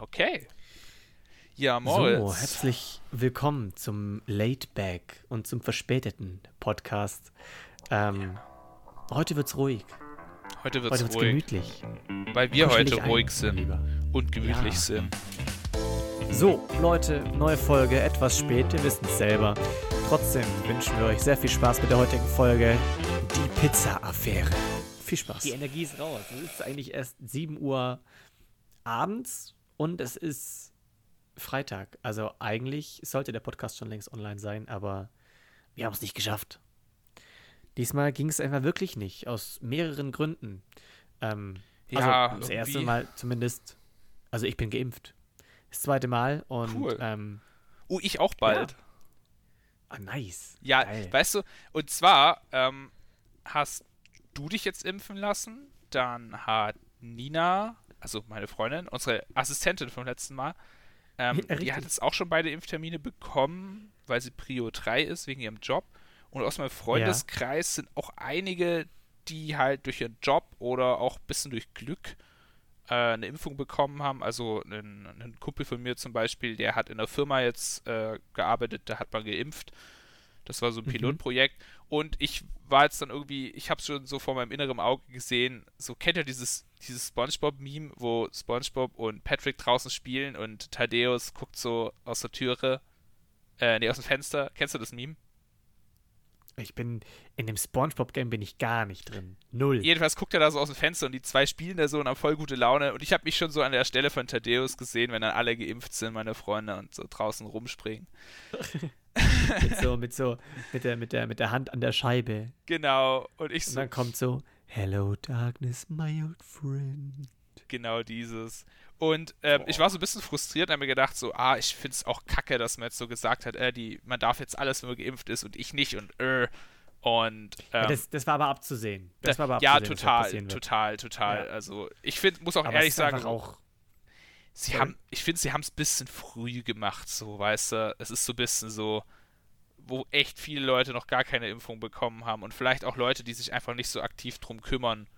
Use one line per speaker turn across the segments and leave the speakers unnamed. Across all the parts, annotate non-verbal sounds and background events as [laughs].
Okay. Ja, Moritz.
So, herzlich willkommen zum Late Back und zum verspäteten Podcast. Ähm, ja. Heute wird's ruhig.
Heute wird's,
heute wird's
ruhig.
gemütlich.
Weil wir heute ruhig ein, sind lieber. und gemütlich ja. sind.
So, Leute, neue Folge, etwas spät, wir wissen es selber. Trotzdem wünschen wir euch sehr viel Spaß mit der heutigen Folge. Die Pizza-Affäre. Viel Spaß. Die Energie ist raus. Es ist eigentlich erst 7 Uhr abends und es ist Freitag. Also eigentlich sollte der Podcast schon längst online sein, aber wir haben es nicht geschafft. Diesmal ging es einfach wirklich nicht, aus mehreren Gründen. Ähm, ja, also das erste Mal zumindest, also ich bin geimpft. Das zweite Mal und cool. ähm,
Oh, ich auch bald. Ja.
Ah, nice.
Ja, Geil. weißt du, und zwar ähm, hast du dich jetzt impfen lassen, dann hat Nina also meine Freundin, unsere Assistentin vom letzten Mal, ähm, die hat jetzt auch schon beide Impftermine bekommen, weil sie Prio 3 ist, wegen ihrem Job. Und aus meinem Freundeskreis ja. sind auch einige, die halt durch ihren Job oder auch ein bisschen durch Glück äh, eine Impfung bekommen haben. Also ein, ein, Kumpel von mir zum Beispiel, der hat in der Firma jetzt äh, gearbeitet, da hat man geimpft. Das war so ein mhm. Und ich war jetzt dann irgendwie, ich habe es schon so vor meinem inneren Auge gesehen, so kennt ihr dieses, dieses Spongebob-Meme, wo Spongebob und Patrick draußen spielen und Thaddeus guckt so aus der Türe, äh, nee, aus dem Fenster. Kennst du das Meme?
Ich bin, in dem Spongebob-Game bin ich gar nicht drin. Null.
Jedenfalls guckt er da so aus dem Fenster und die zwei spielen da so und haben voll gute Laune. Und ich habe mich schon so an der Stelle von Thaddeus gesehen, wenn dann alle geimpft sind, meine Freunde, und so draußen rumspringen. [laughs] [laughs]
mit so, mit so, mit der, mit der, mit der Hand an der Scheibe.
Genau. Und ich
so. Und dann kommt so, Hello Darkness, my old friend.
Genau dieses. Und ähm, ich war so ein bisschen frustriert und habe mir gedacht, so, ah, ich finde es auch kacke, dass man jetzt so gesagt hat, äh, die, man darf jetzt alles, wenn man geimpft ist und ich nicht und äh. Und ähm,
ja, das, das, war aber abzusehen. Das war aber
abzusehen, ja, total, total, total. Ja. Also ich finde, muss auch aber ehrlich sagen,
auch
sie haben, ich finde, sie haben es ein bisschen früh gemacht, so, weißt du, es ist so ein bisschen so, wo echt viele Leute noch gar keine Impfung bekommen haben und vielleicht auch Leute, die sich einfach nicht so aktiv drum kümmern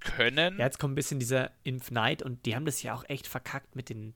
können.
Ja, jetzt kommt ein bisschen dieser Impfneid und die haben das ja auch echt verkackt mit den,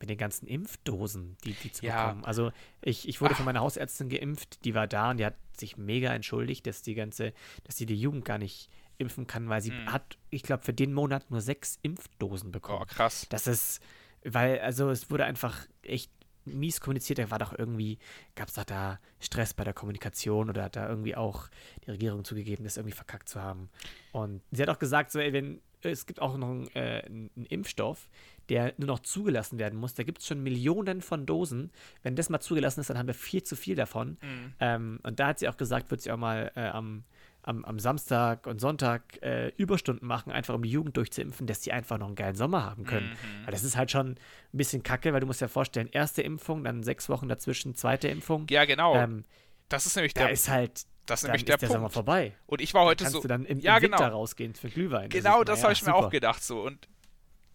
mit den ganzen Impfdosen, die, die zu ja. bekommen. Also ich, ich wurde Ach. von meiner Hausärztin geimpft, die war da und die hat sich mega entschuldigt, dass die ganze, dass sie die Jugend gar nicht impfen kann, weil sie hm. hat, ich glaube, für den Monat nur sechs Impfdosen bekommen. Oh,
krass.
Das ist, weil, also es wurde einfach echt mies kommuniziert. Da war doch irgendwie, gab es doch da Stress bei der Kommunikation oder hat da irgendwie auch die Regierung zugegeben, das irgendwie verkackt zu haben. Und sie hat auch gesagt, so, ey, wenn, es gibt auch noch einen, äh, einen Impfstoff, der nur noch zugelassen werden muss. Da gibt es schon Millionen von Dosen. Wenn das mal zugelassen ist, dann haben wir viel zu viel davon. Mhm. Ähm, und da hat sie auch gesagt, wird sie auch mal äh, am am, am Samstag und Sonntag äh, Überstunden machen, einfach um die Jugend durchzuimpfen, dass die einfach noch einen geilen Sommer haben können. Mhm. Weil das ist halt schon ein bisschen kacke, weil du musst ja vorstellen, erste Impfung, dann sechs Wochen dazwischen, zweite Impfung.
Ja, genau. Ähm, das ist nämlich
da der. ist halt.
Das ist nämlich der, ist der
Punkt. Sommer vorbei.
Und ich war heute
dann kannst
so.
du dann im, ja, im Winter genau. rausgehen für Glühwein.
Genau, das, das habe ich mir auch gedacht so. Und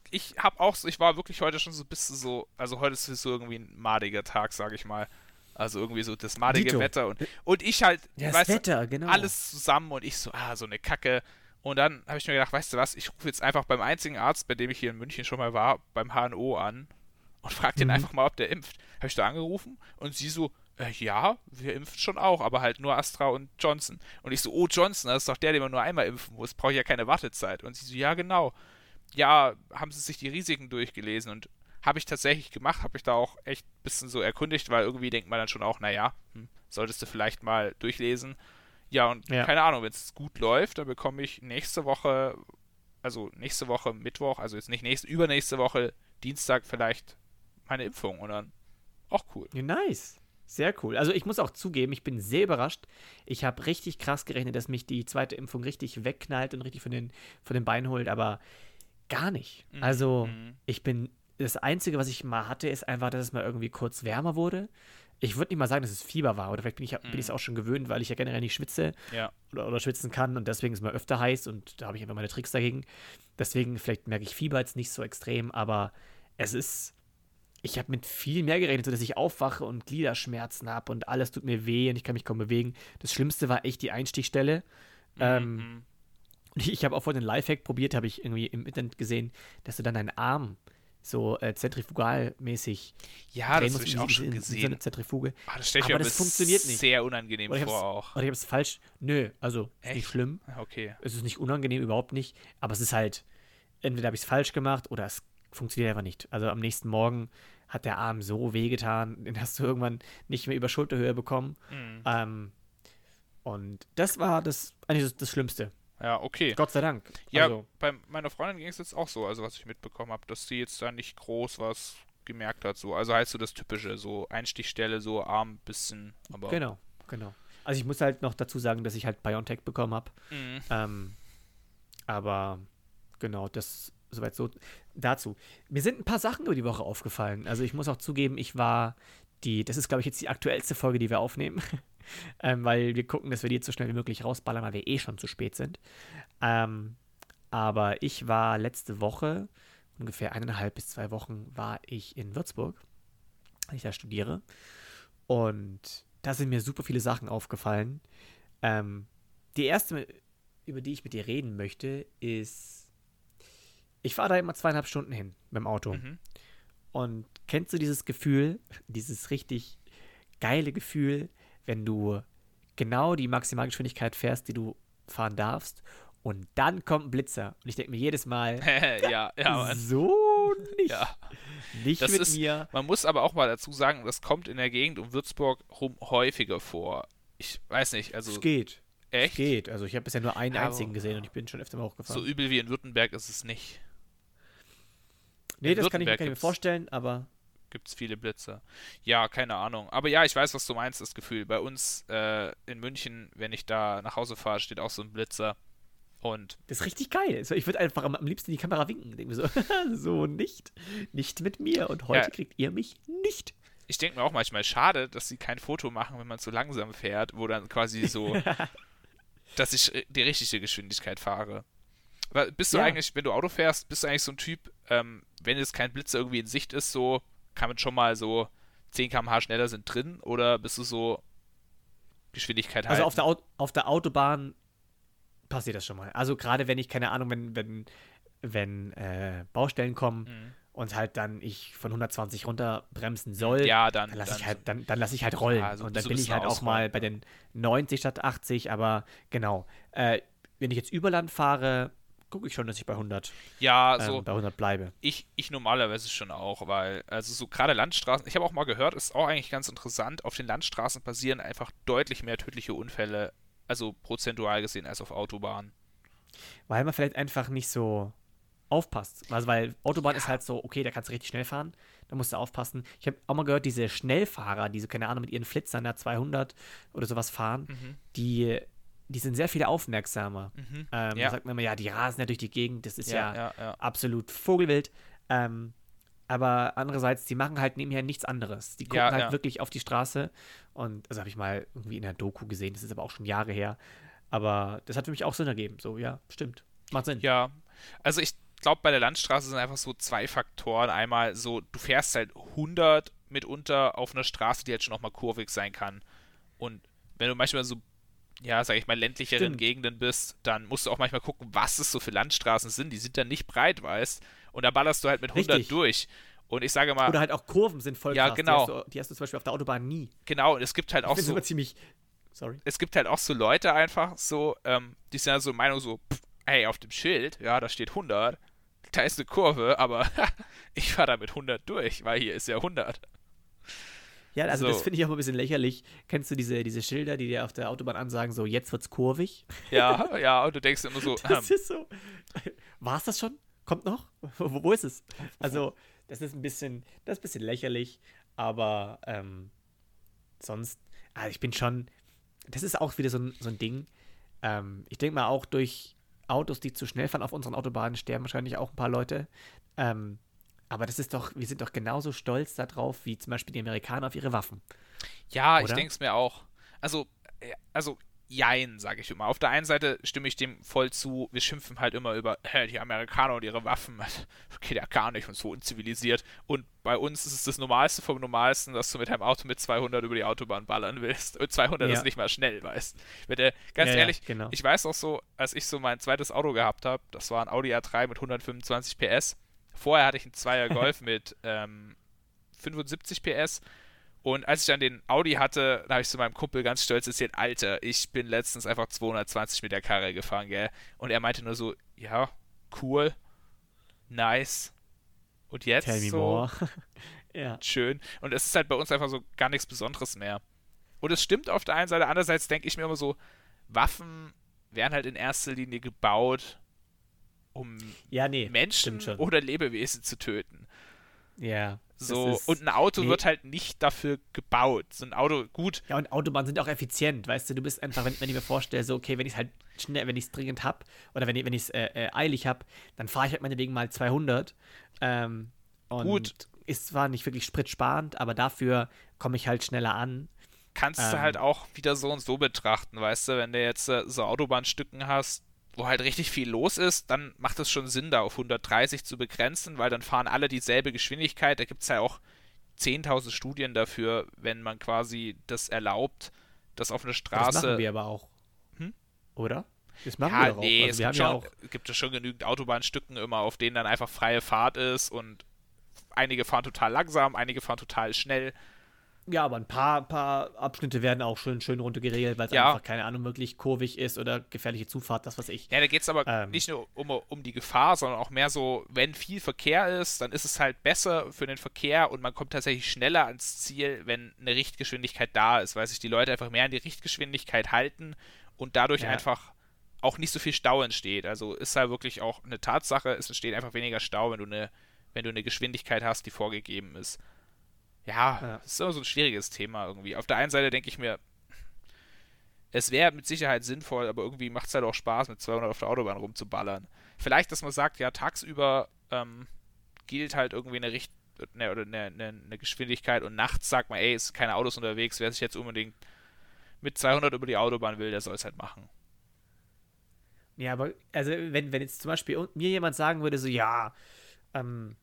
ich habe auch so, ich war wirklich heute schon so ein bisschen so, also heute ist es so irgendwie ein madiger Tag, sage ich mal. Also irgendwie so das madige Dito. Wetter und, und ich halt,
ja, das Wetter, genau.
alles zusammen und ich so, ah, so eine Kacke. Und dann habe ich mir gedacht, weißt du was, ich rufe jetzt einfach beim einzigen Arzt, bei dem ich hier in München schon mal war, beim HNO an und frage den mhm. einfach mal, ob der impft. Habe ich da angerufen und sie so, äh, ja, wir impfen schon auch, aber halt nur Astra und Johnson. Und ich so, oh, Johnson, das ist doch der, den man nur einmal impfen muss, brauche ich ja keine Wartezeit. Und sie so, ja, genau. Ja, haben sie sich die Risiken durchgelesen und habe ich tatsächlich gemacht, habe ich da auch echt ein bisschen so erkundigt, weil irgendwie denkt man dann schon auch, naja, hm, solltest du vielleicht mal durchlesen. Ja, und ja. keine Ahnung, wenn es gut läuft, dann bekomme ich nächste Woche, also nächste Woche Mittwoch, also jetzt nicht nächste, übernächste Woche Dienstag vielleicht meine Impfung und dann auch cool.
Nice. Sehr cool. Also ich muss auch zugeben, ich bin sehr überrascht. Ich habe richtig krass gerechnet, dass mich die zweite Impfung richtig wegknallt und richtig von den, von den Beinen holt, aber gar nicht. Mhm. Also mhm. ich bin das Einzige, was ich mal hatte, ist einfach, dass es mal irgendwie kurz wärmer wurde. Ich würde nicht mal sagen, dass es Fieber war. Oder vielleicht bin ich mhm. es auch schon gewöhnt, weil ich ja generell nicht schwitze
ja.
oder, oder, schwitzen kann. Und deswegen ist es mal öfter heiß. Und da habe ich einfach meine Tricks dagegen. Deswegen, vielleicht merke ich Fieber jetzt nicht so extrem. Aber es ist. Ich habe mit viel mehr gerechnet, sodass ich aufwache und Gliederschmerzen habe und alles tut mir weh und ich kann mich kaum bewegen. Das Schlimmste war echt die Einstichstelle. Mhm. Ähm, mhm. ich habe auch vor den Lifehack probiert, habe ich irgendwie im Internet gesehen, dass du dann deinen Arm so äh, zentrifugalmäßig.
Ja, das habe ich auch schon gesehen. So eine
Zentrifuge.
Ach, das stelle ich
aber
mir
das funktioniert nicht.
sehr unangenehm
Oder
vor auch.
Oder ich habe es falsch. Nö, also
Echt?
nicht schlimm.
Okay.
Es ist nicht unangenehm, überhaupt nicht. Aber es ist halt, entweder habe ich es falsch gemacht oder es funktioniert einfach nicht. Also am nächsten Morgen hat der Arm so wehgetan, [laughs] den hast du irgendwann nicht mehr über Schulterhöhe bekommen.
Mhm.
Ähm, und das war das eigentlich das, das Schlimmste.
Ja, okay.
Gott sei Dank.
Ja,
Also,
bei meiner Freundin ging es jetzt auch so, also was ich mitbekommen habe, dass sie jetzt da nicht groß was gemerkt hat. So. Also halt so das Typische, so Einstichstelle, so Arm bisschen, aber.
genau, genau. Also ich muss halt noch dazu sagen, dass ich halt BioNTech bekommen habe.
Mhm.
Ähm, aber genau, das soweit so dazu. Mir sind ein paar Sachen über die Woche aufgefallen. Also ich muss auch zugeben, ich war die, das ist glaube ich jetzt die aktuellste Folge, die wir aufnehmen, ähm, weil wir gucken, dass wir die jetzt so schnell wie möglich rausballern, weil wir eh schon zu spät sind. Ähm, aber ich war letzte Woche, ungefähr eineinhalb bis zwei Wochen, war ich in Würzburg, weil ich da studiere. Und da sind mir super viele Sachen aufgefallen. Ähm, die erste, über die ich mit dir reden möchte, ist, ich fahre da immer zweieinhalb Stunden hin mit dem Auto.
Mhm.
Und kennst du dieses Gefühl, dieses richtig geile Gefühl, wenn du genau die Maximalgeschwindigkeit fährst, die du fahren darfst, und dann kommt ein Blitzer. Und ich denke mir jedes Mal, [laughs]
ja, ja, [laughs]
so nicht.
Ja.
Nicht
Das
mit
ist-
mir.
Man muss aber auch mal dazu sagen, das kommt in der Gegend um Würzburg rum häufiger vor. Ich weiß nicht, also
Es geht. Es
echt?
geht. Also ich habe bisher nur einen
Ja,
einzigen
aber-
gesehen und ich bin schon öfter mal
So
hochgefahren.
übel wie in Württemberg ist es nicht.
nee,
in
das kann ich, kann ich mir vorstellen, aber
Gibt es viele Blitze. Ja, keine Ahnung. Aber ja, ich weiß, was du meinst, das Gefühl. Bei uns äh, in München, wenn ich da nach Hause fahre, steht auch so ein Blitzer. Und
das ist richtig geil. Ich würde einfach am, am liebsten in die Kamera winken. Denke so, [laughs] so nicht. Nicht mit mir. Und heute
Ja.
kriegt ihr mich nicht.
ich denke mir auch manchmal, schade, dass sie kein Foto machen, wenn man zu langsam fährt, wo dann quasi so, [laughs] dass ich äh, die richtige Geschwindigkeit fahre. Aber bist du
Ja.
eigentlich, wenn du Auto fährst, bist du eigentlich so ein Typ, ähm, wenn jetzt kein Blitzer irgendwie in Sicht ist, so, kann man schon mal so 10 km/h schneller sind drin oder bist du so Geschwindigkeit
Also
halten?
auf der, Au auf der Autobahn passiert das schon mal. Also gerade wenn ich, keine Ahnung, wenn, wenn, wenn äh, Baustellen kommen
Mhm.
und halt dann ich von 120 runter bremsen soll,
Ja, dann.
dann lasse
dann
ich halt, dann, dann lasse ich halt rollen.
Ja, so-
und dann bin ich halt auch mal bei den 90 statt 80, aber genau. Äh, wenn ich jetzt Überland fahre, gucke ich schon, dass ich bei 100,
Ja,
ähm,
so,
bei 100 bleibe.
ich, ich normalerweise schon auch, weil, also so gerade Landstraßen, ich habe auch mal gehört, ist auch eigentlich ganz interessant, auf den Landstraßen passieren einfach deutlich mehr tödliche Unfälle, also prozentual gesehen, als auf Autobahnen.
Weil man vielleicht einfach nicht so aufpasst. Also weil Autobahn
Ja.
ist halt so, okay, da kannst du richtig schnell fahren, da musst du aufpassen. Ich habe auch mal gehört, diese Schnellfahrer, diese, keine Ahnung, mit ihren Flitzern da 200 oder sowas fahren,
Mhm.
die, die sind sehr viel aufmerksamer.
Mhm.
Ähm,
Ja.
Da sagt man immer, ja, die rasen ja durch die Gegend, das ist ja,
ja, ja.
absolut vogelwild. Ähm, aber andererseits, die machen halt nebenher nichts anderes. Die gucken
Ja,
halt wirklich auf die Straße und das habe ich mal irgendwie in der Doku gesehen, das ist aber auch schon Jahre her. Aber das hat für mich auch Sinn ergeben. So, ja, stimmt. Macht Sinn.
Ja, also ich glaube, bei der Landstraße sind einfach so zwei Faktoren. Einmal so, du fährst halt 100 mitunter auf einer Straße, die halt schon auch mal kurvig sein kann. Und wenn du manchmal so, ja, sag ich mal, ländlicheren
Stimmt.
Gegenden bist, dann musst du auch manchmal gucken, was es so für Landstraßen sind. Die sind dann nicht breit, weißt Und da ballerst du halt mit 100
Richtig.
durch. Und ich sage mal,
Oder halt auch Kurven sind voll
Ja,
krass.
genau.
Die hast, du, die hast du zum Beispiel auf der Autobahn nie.
genau, und es gibt halt
Ich
auch so,
ziemlich. Sorry.
es gibt halt auch so Leute einfach so, ähm, die sind ja so Meinung so, pff, ey, auf dem Schild, ja, da steht 100, da ist eine Kurve, aber [laughs] ich fahre da mit 100 durch, weil hier ist ja 100.
Ja, also das
So.
finde ich auch ein bisschen lächerlich. Kennst du diese, diese Schilder, die dir auf der Autobahn ansagen, so jetzt wird's kurvig?
Ja, [laughs] ja, und du denkst immer so,
Das
ähm,
ist so. [laughs] War's das schon? Kommt noch? Wo, wo ist es? Also, das ist ein bisschen, das ist ein bisschen lächerlich, aber ähm, sonst, also ich bin schon, das ist auch wieder so ein, so ein Ding. Ähm, ich denke mal auch durch Autos, die zu schnell fahren auf unseren Autobahnen, sterben wahrscheinlich auch ein paar Leute. Ähm, aber das ist doch, wir sind doch genauso stolz darauf, wie zum Beispiel die Amerikaner auf ihre Waffen.
ja, ich
Oder?
denk's mir auch. Also, äh, also, jein, sage ich immer. Auf der einen Seite stimme ich dem voll zu, wir schimpfen halt immer über hä, die Amerikaner und ihre Waffen. Das geht ja gar nicht und so unzivilisiert. Und bei uns ist es das Normalste vom Normalsten, dass du mit deinem Auto mit 200 über die Autobahn ballern willst. Und 200
Ja.
ist nicht mal schnell, weißt der, Ganz
Ja, ja,
ehrlich,
genau.
ich weiß auch so, als ich so mein zweites Auto gehabt habe, das war ein Audi A3 mit 125 PS, vorher hatte ich einen Zweier Golf mit [laughs] ähm, 75 PS. Und als ich dann den Audi hatte, da habe ich zu meinem Kumpel ganz stolz erzählt, Alter, ich bin letztens einfach 220 mit der Karre gefahren, gell? Und er meinte nur so, ja, cool, nice. Und jetzt
Tell me
so,
more. [laughs] ja.
schön. Und es ist halt bei uns einfach so gar nichts Besonderes mehr. Und es stimmt auf der einen Seite, andererseits denke ich mir immer so, Waffen werden halt in erster Linie gebaut, um
Ja, nee.
Menschen oder Lebewesen zu töten.
Ja.
So,
ist-
und ein Auto
nee.
wird halt nicht dafür gebaut. So ein Auto, gut,
Ja, und Autobahnen sind auch effizient, weißt du, du bist einfach, wenn, wenn ich mir vorstelle, so, okay, wenn ich es halt schnell, wenn ich es dringend hab oder wenn ich es äh, äh, eilig hab, dann fahre ich halt meinetwegen mal 200. Ähm, und
Gut.
ist zwar nicht wirklich spritsparend, aber dafür komme ich halt schneller an.
kannst du
Ähm.
halt auch wieder so und so betrachten, weißt du, wenn du jetzt äh, so Autobahnstücken hast, wo halt richtig viel los ist, dann macht es schon Sinn, da auf 130 zu begrenzen, weil dann fahren alle dieselbe Geschwindigkeit. Da gibt es ja auch 10.000 Studien dafür, wenn man quasi das erlaubt, dass auf einer
Das
Straße.
machen wir aber auch.
Hm?
Oder? Das machen
ja,
wir
nee,
auch.
es
Also wir
gibt, schon,
ja auch.
gibt es schon genügend Autobahnstücken immer, auf denen dann einfach freie Fahrt ist und einige fahren total langsam, einige fahren total schnell.
Ja, aber ein paar, paar Abschnitte werden auch schön, schön runtergeregelt, weil es
Ja.
einfach, keine Ahnung, wirklich kurvig ist oder gefährliche Zufahrt, das was ich.
Ja, da geht es aber
Ähm.
nicht nur um, um die Gefahr, sondern auch mehr so, wenn viel Verkehr ist, dann ist es halt besser für den Verkehr und man kommt tatsächlich schneller ans Ziel, wenn eine Richtgeschwindigkeit da ist, weil sich die Leute einfach mehr an die Richtgeschwindigkeit halten und dadurch
Ja.
einfach auch nicht so viel Stau entsteht. Also ist halt wirklich auch eine Tatsache, es entsteht einfach weniger Stau, wenn du eine, wenn du eine Geschwindigkeit hast, die vorgegeben ist. Ja,
Ja.
das ist immer so ein schwieriges Thema irgendwie. Auf der einen Seite denke ich mir, es wäre mit Sicherheit sinnvoll, aber irgendwie macht es halt auch Spaß, mit 200 auf der Autobahn rumzuballern. Vielleicht, dass man sagt, ja, tagsüber ähm, gilt halt irgendwie eine Richt ne, oder eine, eine, eine Geschwindigkeit und nachts sagt man, ey, es sind keine Autos unterwegs, wer sich jetzt unbedingt mit 200 über die Autobahn will, der soll es halt machen.
Ja, aber also wenn, wenn jetzt zum Beispiel mir jemand sagen würde, so ja, ähm,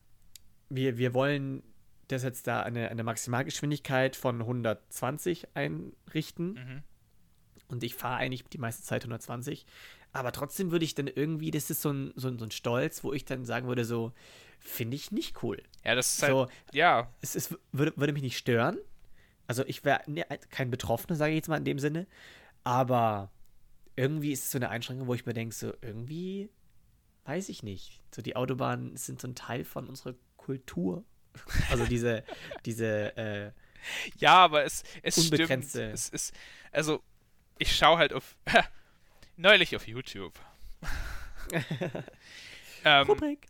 wir, wir wollen das jetzt da eine, eine Maximalgeschwindigkeit von 120 einrichten
Mhm.
und ich fahre eigentlich die meiste Zeit 120, aber trotzdem würde ich dann irgendwie, das ist so ein, so ein, so ein Stolz, wo ich dann sagen würde, so, finde ich nicht cool.
Ja, das ist halt,
So,
ja,
es, es würde, würde mich nicht stören. Also ich wäre ne, kein Betroffener, sage ich jetzt mal in dem Sinne. Aber irgendwie ist es so eine Einschränkung, wo ich mir denke, so irgendwie weiß ich nicht. So die Autobahnen sind so ein Teil von unserer Kultur. Also diese, diese, äh,
ja, aber es, es stimmt. Es ist, also, ich schaue halt auf, [laughs] neulich auf YouTube. [laughs] ähm,
Rubrik.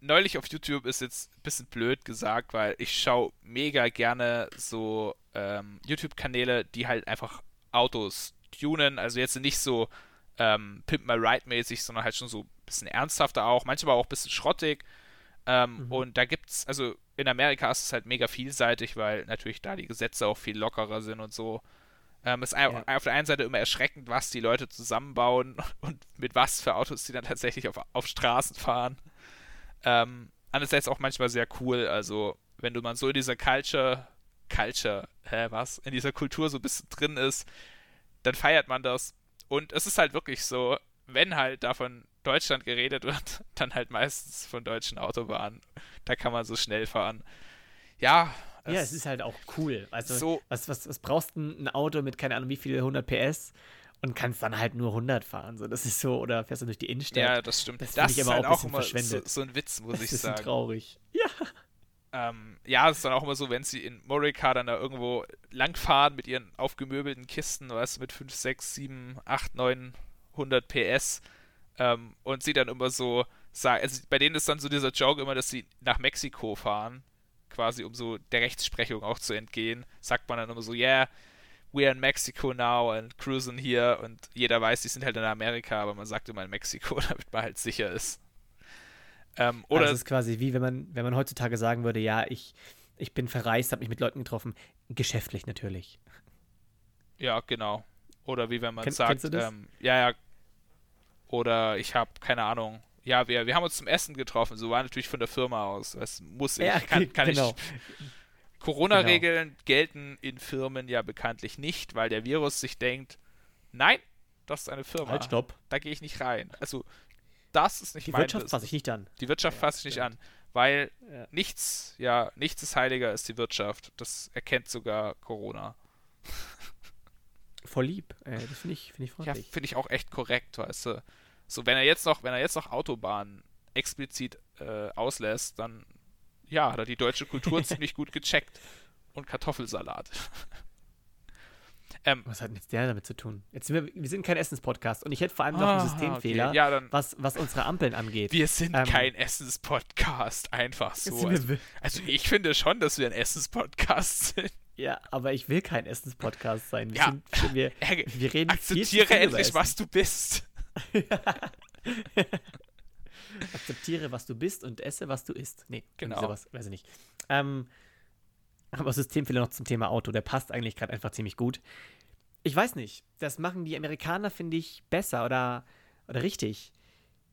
neulich auf YouTube ist jetzt ein bisschen blöd gesagt, weil ich schaue mega gerne so ähm, YouTube-Kanäle, die halt einfach Autos tunen. Also jetzt nicht so ähm, Pimp My Ride mäßig, sondern halt schon so ein bisschen ernsthafter auch. Manchmal auch ein bisschen schrottig. Ähm,
Mhm.
Und da gibt's, also in Amerika ist es halt mega vielseitig, weil natürlich da die Gesetze auch viel lockerer sind und so. Ähm, ist
Ja.
auf der einen Seite immer erschreckend, was die Leute zusammenbauen [laughs] und mit was für Autos die dann tatsächlich auf, auf Straßen fahren. Ähm, andererseits auch manchmal sehr cool. Also, wenn du mal so in dieser Culture, Culture, hä, was? In dieser Kultur so ein bisschen drin ist, dann feiert man das. Und es ist halt wirklich so, wenn halt da von Deutschland geredet wird, [laughs] dann halt meistens von deutschen Autobahnen. Da kann man so schnell fahren. Ja,
Ja, es ist halt auch cool. Also,
so-
was, was, was brauchst du ein Auto mit, keine Ahnung, wie viel 100 PS und kannst dann halt nur 100 fahren? So, das ist so, oder fährst du durch die Innenstadt?
ja, das stimmt.
Das
Das,
ich
ist
aber
halt
auch
immer so, so ein Witz, muss
das
ich
ist
sagen.
traurig. Ja.
Ähm, ja, es ist dann auch immer so, wenn sie in Morica dann da irgendwo langfahren mit ihren aufgemöbelten Kisten, weißt du, mit 5, 6, 7, 8, 900 PS ähm, und sie dann immer so sagen, also bei denen ist dann so dieser Joke immer, dass sie nach Mexiko fahren, quasi um so der Rechtsprechung auch zu entgehen, sagt man dann immer so, yeah, we're in Mexico now and cruising here und jeder weiß, die sind halt in Amerika, aber man sagt immer in Mexiko, [laughs] damit man halt sicher ist. Ähm,
Oder
oder
das ist quasi wie wenn man, wenn man heutzutage sagen würde, ja, ich, ich bin verreist, habe mich mit Leuten getroffen. Geschäftlich natürlich.
Ja, genau. Oder wie wenn man
Kenn-
sagt? Ähm, ja, ja. Oder ich habe keine Ahnung. Ja, wir, wir haben uns zum Essen getroffen. So war natürlich von der Firma aus. Es muss ich.
Ja,
kann, kann
genau.
ich. Corona-Regeln gelten in Firmen ja bekanntlich nicht, weil der Virus sich denkt, nein, das ist eine Firma.
Halt, stopp.
Da gehe ich nicht rein. Also, das ist nicht
Die
mein
Wirtschaft fasse ich nicht an.
Die Wirtschaft
Ja,
fasse ich nicht an. Weil ja. nichts, ja, nichts ist heiliger als die Wirtschaft. Das erkennt sogar Corona.
Voll lieb. Äh, das finde ich, find ich
freundlich. Ja, finde ich auch echt korrekt, weißt du. So, wenn er jetzt noch, wenn er jetzt noch Autobahnen explizit äh, auslässt, dann ja, hat er die deutsche Kultur [laughs] ziemlich gut gecheckt. Und Kartoffelsalat. [laughs]
ähm, was hat denn jetzt der damit zu tun? Jetzt sind wir, wir sind kein Essenspodcast und ich hätte vor allem noch einen Systemfehler, okay. ja, dann, was, was unsere Ampeln angeht.
Wir sind ähm, kein Essenspodcast, einfach so. Also, also, ich finde schon, dass wir ein Essenspodcast [laughs] sind.
Ja, aber ich will kein Essenspodcast sein. Wir, ja. sind, wir, wir reden
Akzeptiere viel endlich, was du bist. [laughs]
Akzeptiere, was du bist und esse, was du isst. Nee, genau. Sowas, weiß ich nicht. Ähm, aber Systemfehler noch zum Thema Auto, der passt eigentlich gerade einfach ziemlich gut. Ich weiß nicht, das machen die Amerikaner, finde ich, besser oder, oder richtig.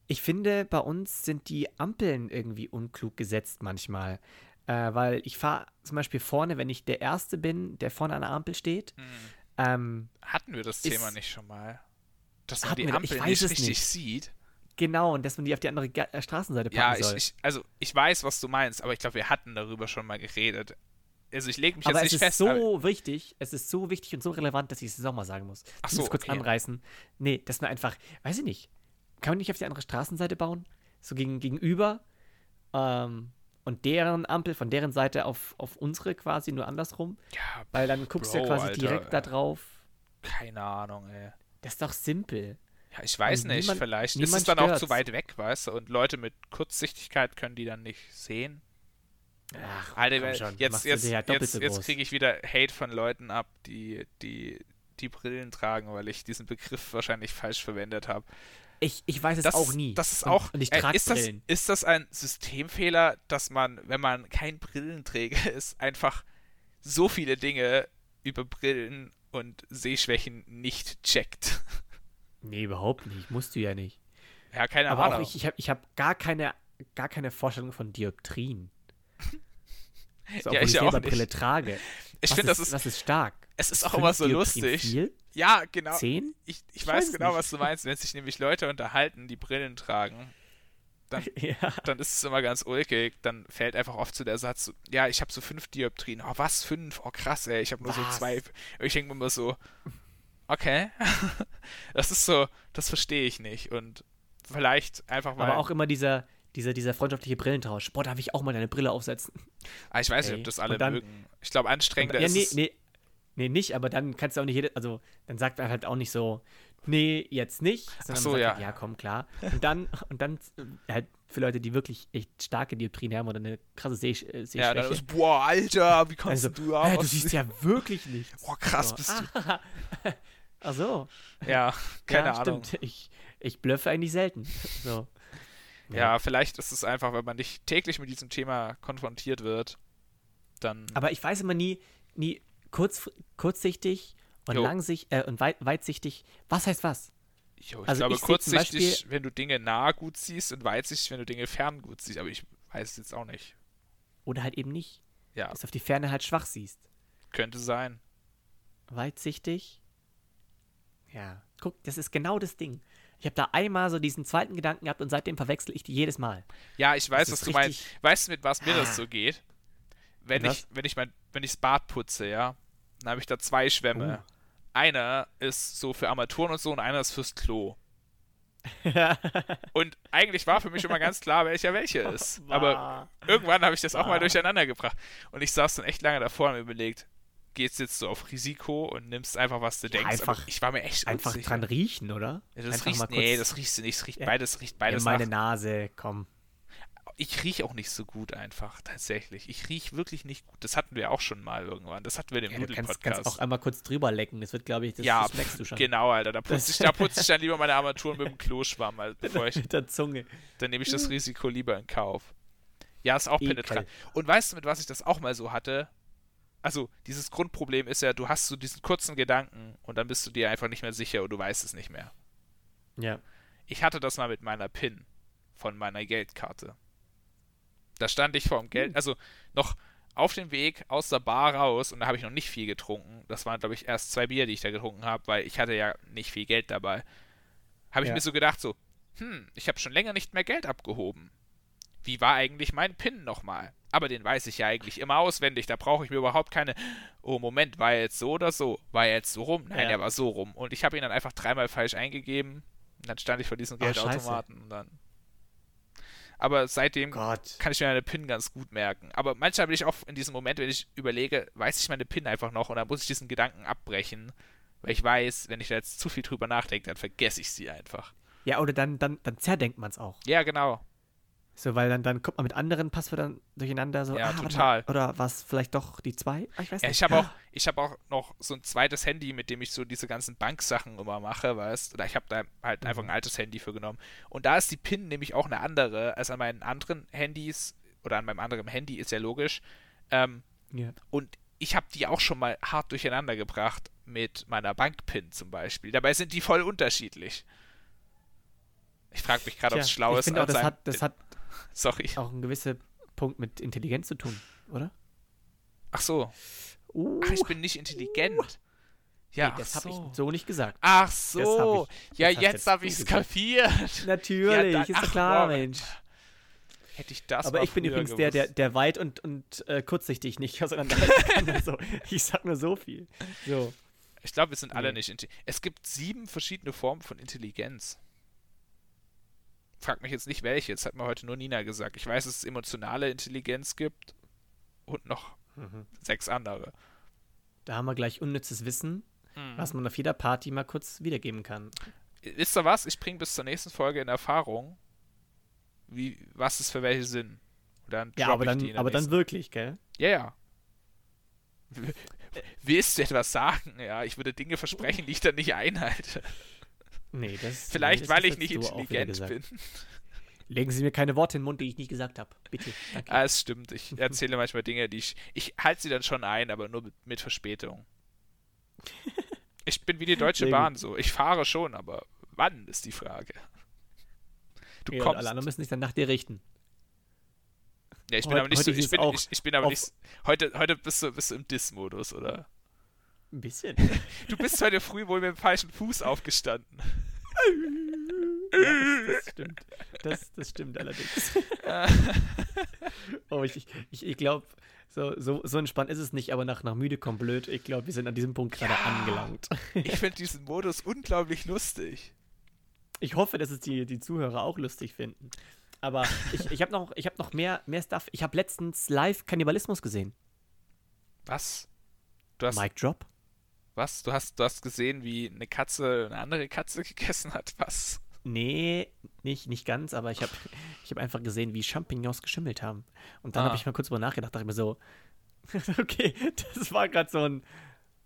Ich finde, bei uns sind die Ampeln irgendwie unklug gesetzt manchmal. Äh, weil ich fahre zum Beispiel vorne, wenn ich der Erste bin, der vorne an der Ampel steht. Hm.
Ähm, Hatten wir das Thema nicht schon mal? Dass man die Ampel nicht richtig nicht. sieht?
Genau, und dass man die auf die andere Ga äh, Straßenseite packen ja,
soll. Ja, also ich weiß, was du meinst, aber ich glaube, wir hatten darüber schon mal geredet. Also ich lege mich
aber
jetzt
nicht
fest.
Aber es ist so wichtig, es ist so wichtig und so relevant, dass ich es auch mal sagen muss.
Ach so,
ich kurz
okay.
anreißen. Nee, dass man einfach, weiß ich nicht, kann man nicht auf die andere Straßenseite bauen? So gegen, gegenüber ähm, und deren Ampel von deren Seite auf, auf unsere quasi, nur andersrum.
Ja,
Weil dann guckst Bro, du ja quasi Alter, direkt da drauf.
Keine Ahnung, ey.
Das ist doch simpel.
Ja, ich weiß und nicht, niemand, vielleicht ist es dann stört's. auch zu weit weg, weißt du, und Leute mit Kurzsichtigkeit können die dann nicht sehen.
Ach,
Alter, schon, jetzt, jetzt, jetzt, jetzt, jetzt kriege ich wieder Hate von Leuten ab, die, die, die Brillen tragen, weil ich diesen Begriff wahrscheinlich falsch verwendet habe.
Ich, ich weiß es
das,
auch nie.
Das ist auch.
Und ich trage
äh, ist, das, ist das ein Systemfehler, dass man, wenn man kein Brillenträger [laughs] ist, einfach so viele Dinge über Brillen und Sehschwächen nicht checkt? [laughs]
Nee, überhaupt nicht. Musst du ja nicht.
Ja, keine
Aber
Ahnung.
Aber ich, ich habe ich hab gar, keine, gar keine Vorstellung von Dioptrien. [laughs]
So, ja, ich, ich selber auch
Brille trage.
Ich finde, das ist.
Das ist stark.
Es ist auch immer so
Dioptrien lustig. Viel?
Ja, genau.
Zehn?
Ich, ich, ich weiß, weiß, genau, nicht. was du meinst. Wenn sich nämlich Leute unterhalten, die Brillen tragen, dann, [laughs] ja. dann ist es immer ganz ulkig. Dann fällt einfach oft so der Satz, ja, ich habe so fünf Dioptrien. Oh, was, fünf? Oh, krass, ey, ich habe nur was? so zwei. Ich denke mir immer so, okay. [laughs] das ist so, das verstehe ich nicht. Und vielleicht einfach mal.
Aber auch immer dieser, dieser, dieser freundschaftliche Brillentausch. Boah, darf ich auch mal deine Brille aufsetzen?
Ah, ich weiß Ey. nicht, ob das alle dann, mögen. Ich glaube, anstrengender
ja,
ist
nee, nee, nee, nicht, aber dann kannst du auch nicht jede, also dann sagt er halt auch nicht so, nee, jetzt nicht.
Sondern Ach so, ja.
Halt, ja, komm, klar. Und dann, und dann äh, halt für Leute, die wirklich echt starke Dioptrien haben oder eine krasse Seh äh, Sehschwäche. Ja, dann ist,
boah, Alter, wie kannst also, du aus?
Äh, du siehst ja wirklich nichts.
Boah, krass so. bist du. [laughs]
Ach so.
Ja, keine ja,
Ahnung. Stimmt. Ich, ich blöffe eigentlich selten. [laughs] So.
Ja. ja, vielleicht ist es einfach, wenn man nicht täglich mit diesem Thema konfrontiert wird, dann.
Aber ich weiß immer nie, nie kurz, kurzsichtig und langsichtig äh, und weit, weitsichtig. Was heißt was?
Jo, ich also glaube, ich kurzsichtig, Beispiel, wenn du Dinge nah gut siehst und weitsichtig, wenn du Dinge fern gut siehst. Aber ich weiß es jetzt auch nicht.
Oder halt eben nicht.
Ja.
Dass du auf die Ferne halt schwach siehst.
Könnte sein.
Weitsichtig ja, guck, das ist genau das Ding. Ich habe da einmal so diesen zweiten Gedanken gehabt und seitdem verwechsel ich die jedes Mal.
Ja, ich weiß, was du meinst. Weißt du, mit was mir ah. das so geht? Wenn ich, wenn ich mein, wenn ich das Bad putze, ja, dann habe ich da zwei Schwämme. Uh. Einer ist so für Armaturen und so und einer ist fürs Klo. [laughs] und eigentlich war für mich immer ganz klar, welcher welche [laughs] ist. Aber irgendwann habe ich das auch mal durcheinander gebracht. Und ich saß dann echt lange davor und mir überlegt, gehst jetzt so auf Risiko und nimmst einfach, was du ja, denkst.
Einfach,
ich war mir echt
Einfach unsicher. dran riechen, oder?
Ja, das riecht, nee, das riechst du nicht. Es riecht ja. beides, riecht beides
In meine nach. Nase, komm.
Ich rieche auch nicht so gut einfach, tatsächlich. Ich rieche wirklich nicht gut. Das hatten wir auch schon mal irgendwann. Das hatten wir im ja,
Nudel-Podcast. Du kannst, kannst auch einmal kurz drüber lecken. Das wird, glaube ich, das,
ja,
das merkst du schon.
genau, Alter. Da putze ich, da putz ich dann lieber meine Armaturen mit dem Kloschwamm, als [laughs] bevor ich...
mit der Zunge.
Dann nehme ich das Risiko lieber in Kauf. Ja, ist auch penetrant. Und weißt du, mit was ich das auch mal so hatte? also dieses Grundproblem ist ja, du hast so diesen kurzen Gedanken und dann bist du dir einfach nicht mehr sicher und du weißt es nicht mehr.
Ja.
Ich hatte das mal mit meiner PIN von meiner Geldkarte. Da stand ich vorm Geld, hm. also noch auf dem Weg aus der Bar raus und da habe ich noch nicht viel getrunken. Das waren, glaube ich, erst zwei Bier, die ich da getrunken habe, weil ich hatte ja nicht viel Geld dabei. Habe ich ja. mir so gedacht, so, hm, ich habe schon länger nicht mehr Geld abgehoben. wie war eigentlich mein PIN nochmal? Aber den weiß ich ja eigentlich immer auswendig. Da brauche ich mir überhaupt keine. Oh, Moment, war er jetzt so oder so? War er jetzt so rum? Nein, ja. er war so rum. Und ich habe ihn dann einfach dreimal falsch eingegeben. Und dann stand ich vor diesem Geldautomaten oh, und dann. Aber seitdem Gott. kann ich mir meine PIN ganz gut merken. Aber manchmal bin ich auch in diesem Moment, wenn ich überlege, weiß ich meine PIN einfach noch und dann muss ich diesen Gedanken abbrechen. Weil ich weiß, wenn ich da jetzt zu viel drüber nachdenke, dann vergesse ich sie einfach.
Ja, oder dann, dann, dann zerdenkt man es auch.
Ja, genau.
So, weil dann, dann kommt man mit anderen Passwörtern durcheinander. So,
ja, ah, total.
Oder was vielleicht doch die zwei?
Ah, ich weiß nicht. Ja, ich habe auch, hab auch noch so ein zweites Handy, mit dem ich so diese ganzen Banksachen immer mache, weißt Oder ich habe da halt einfach ein mhm. altes Handy für genommen. Und da ist die PIN nämlich auch eine andere als an meinen anderen Handys oder an meinem anderen Handy, ist ja logisch. Ähm, yeah. Und ich habe die auch schon mal hart durcheinander gebracht mit meiner Bank-PIN zum Beispiel. Dabei sind die voll unterschiedlich. Ich frage mich gerade, ob es schlau ist.
Ich finde auch, das hat, das hat [laughs]
Sorry.
Auch ein gewisser Punkt mit Intelligenz zu tun, oder?
Ach so. Uh. Ach, ich bin nicht intelligent. Uh.
Ja, nee, das habe so. ich so nicht gesagt.
Ach so. Ich, ja, jetzt habe ich es kapiert. [laughs]
Natürlich, ja, dann, ist klar, boah, Mensch.
Hätte ich das
Aber ich bin übrigens der, der, der weit und, und äh, kurzsichtig nicht [laughs] auseinander kann. so. Ich sag nur so viel. So.
Ich glaube, wir sind alle nicht intelligent. Es gibt sieben verschiedene Formen von Intelligenz frag mich jetzt nicht welche, jetzt hat mir heute nur Nina gesagt. Ich weiß, dass es emotionale Intelligenz gibt und noch mhm. sechs andere.
Da haben wir gleich unnützes Wissen, mhm. was man auf jeder Party mal kurz wiedergeben kann.
Wisst ihr was? Ich bringe bis zur nächsten Folge in Erfahrung, wie, was es für welche sind.
dann ja, aber, dann, aber dann wirklich, gell?
Ja, ja. [laughs] Willst du etwas sagen? Ja, ich würde Dinge versprechen, die ich dann nicht einhalte.
Nee, das
Vielleicht,
nee,
weil ich nicht intelligent bin.
Legen Sie mir keine Worte in den Mund, die ich nicht gesagt habe. Bitte.
Danke. Ah, es stimmt. Ich erzähle manchmal Dinge, die ich. Ich halte sie dann schon ein, aber nur mit, mit Verspätung. [laughs] Ich bin wie die Deutsche Sehr Bahn gut. so. Ich fahre schon, aber wann ist die Frage?
Du ja, kommst. Alle anderen müssen sich dann nach dir richten.
Ja, ich bin heute, aber nicht so. Ich bin, ich, ich bin aber nicht. Heute, heute bist du, bist du im Diss-Modus, oder?
Ein bisschen. [laughs]
Du bist heute früh wohl mit dem falschen Fuß aufgestanden. [laughs]
Ja, das, stimmt. Das, das stimmt allerdings. [laughs] oh, ich, ich, ich glaube, so, so, so entspannt ist es nicht, aber nach, nach müde kommt blöd. Ich glaube, wir sind an diesem Punkt gerade ja, angelangt.
ich finde diesen Modus unglaublich lustig.
Ich hoffe, dass es die, die Zuhörer auch lustig finden. Aber ich, ich habe noch, hab noch mehr, mehr Stuff. Ich habe letztens live Kannibalismus gesehen.
Was?
Du hast, Mic Drop?
Was? Du hast, du hast gesehen, wie eine Katze eine andere Katze [laughs] gegessen hat? Was?
Nee, nicht, nicht ganz, aber ich habe ich hab einfach gesehen, wie Champignons geschimmelt haben. Und dann ah. habe ich mal kurz drüber nachgedacht, dachte ich mir so, [laughs] okay, das war gerade so ein.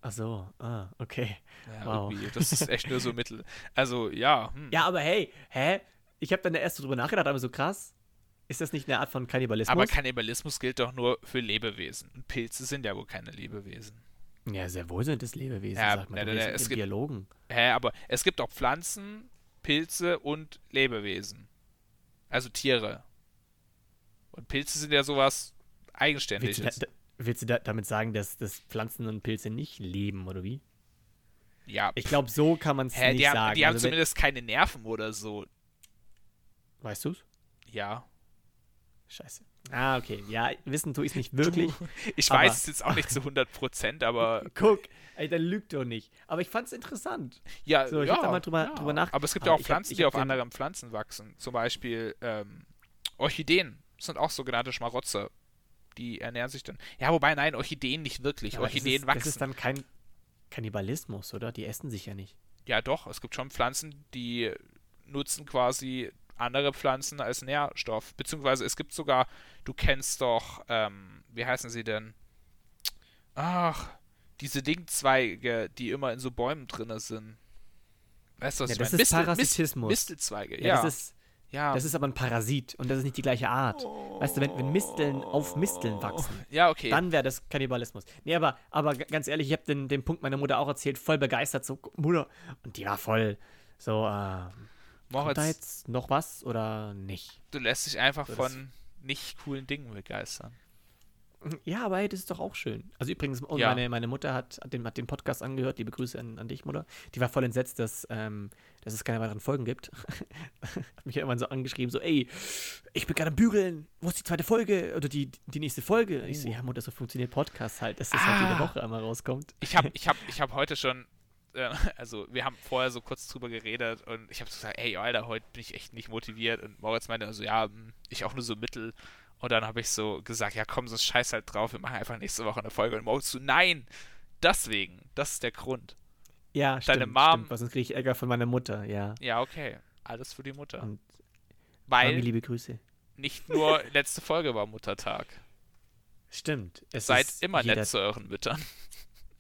Ach so, ah, okay.
Ja, wow. Das ist echt nur so [laughs] mittel. Also, ja. Hm.
Ja, aber hey, hä? Ich habe dann erst drüber nachgedacht, aber so krass. Ist das nicht eine Art von Kannibalismus?
Aber Kannibalismus gilt doch nur für Lebewesen. Pilze sind ja wohl keine Lebewesen.
Ja, sehr wohl sind es Lebewesen, ja, sagt man. Ja, ja, es gibt, Biologen.
Hä, aber es gibt auch Pflanzen, Pilze und Lebewesen. Also Tiere. Und Pilze sind ja sowas Eigenständiges.
Willst du, da, willst du da, damit sagen, dass, dass Pflanzen und Pilze nicht leben, oder wie?
Ja.
Ich glaube, so kann man es nicht
die
sagen.
Haben, die haben also, zumindest keine Nerven oder so.
Weißt du's?
Ja.
Scheiße. Ah, okay. Ja, wissen tue ich es nicht wirklich.
Du, ich weiß es jetzt auch nicht zu 100 Prozent, aber. [laughs]
Guck, ey, der lügt doch nicht. Aber ich fand es interessant.
Ja,
so, ich
ja,
da mal drüber, ja. drüber nach.
Aber es gibt ja auch Pflanzen, hab, die auf anderen Pflanzen wachsen. Zum Beispiel ähm, Orchideen sind auch sogenannte Schmarotzer. Die ernähren sich dann. Ja, wobei, nein, Orchideen nicht wirklich. Ja, Orchideen
das ist,
wachsen.
Das ist dann kein Kannibalismus, oder? Die essen sich ja nicht.
Ja, doch. Es gibt schon Pflanzen, die nutzen quasi andere Pflanzen als Nährstoff. Beziehungsweise es gibt sogar, du kennst doch, ähm, wie heißen sie denn? Ach, diese Dingzweige, die immer in so Bäumen drin sind.
Weißt du, was ja, ich das meine? ist Mistel, Parasitismus.
Mistelzweige,
ja. ja. Das ist, ja. Das ist aber ein Parasit und das ist nicht die gleiche Art. Oh. Weißt du, wenn, wenn Misteln auf Misteln wachsen,
ja, okay.
dann wäre das Kannibalismus. Nee, aber, aber ganz ehrlich, ich habe den, den Punkt meiner Mutter auch erzählt, voll begeistert, so, Mutter, und die war voll so, äh, Moritz, da jetzt noch was oder nicht?
Du lässt dich einfach von nicht coolen Dingen begeistern.
Ja, aber hey, das ist doch auch schön. Also übrigens, und
Ja.
meine, meine Mutter hat den, hat den Podcast angehört, liebe Grüße an, an dich, Mutter. Die war voll entsetzt, dass, ähm, dass es keine weiteren Folgen gibt. [laughs] hat mich irgendwann so angeschrieben, so, ey, ich bin gerade am Bügeln, wo ist die zweite Folge oder die, die nächste Folge? Und ich so, ja, Mutter, so funktioniert Podcast halt, dass das halt
Ah.
jede Woche einmal rauskommt.
Ich habe [laughs] ich hab, ich hab heute schon, äh, [laughs] also wir haben vorher so kurz drüber geredet und ich habe so gesagt, ey, Alter, heute bin ich echt nicht motiviert. Und Moritz meinte also, ja, hm, ich auch nur so mittel. Und dann habe ich so gesagt, ja komm, so scheiß halt drauf, wir machen einfach nächste Woche eine Folge. Und Moritz so, nein, deswegen, das ist der Grund.
Ja, stimmt,
Deine Mom-
stimmt, weil sonst kriege ich Ärger von meiner Mutter, ja.
Ja, okay, alles für die Mutter.
Und
Weil
Mami, liebe Grüße.
nicht nur letzte Folge war Muttertag.
Stimmt. Es
Seid immer nett zu euren Müttern.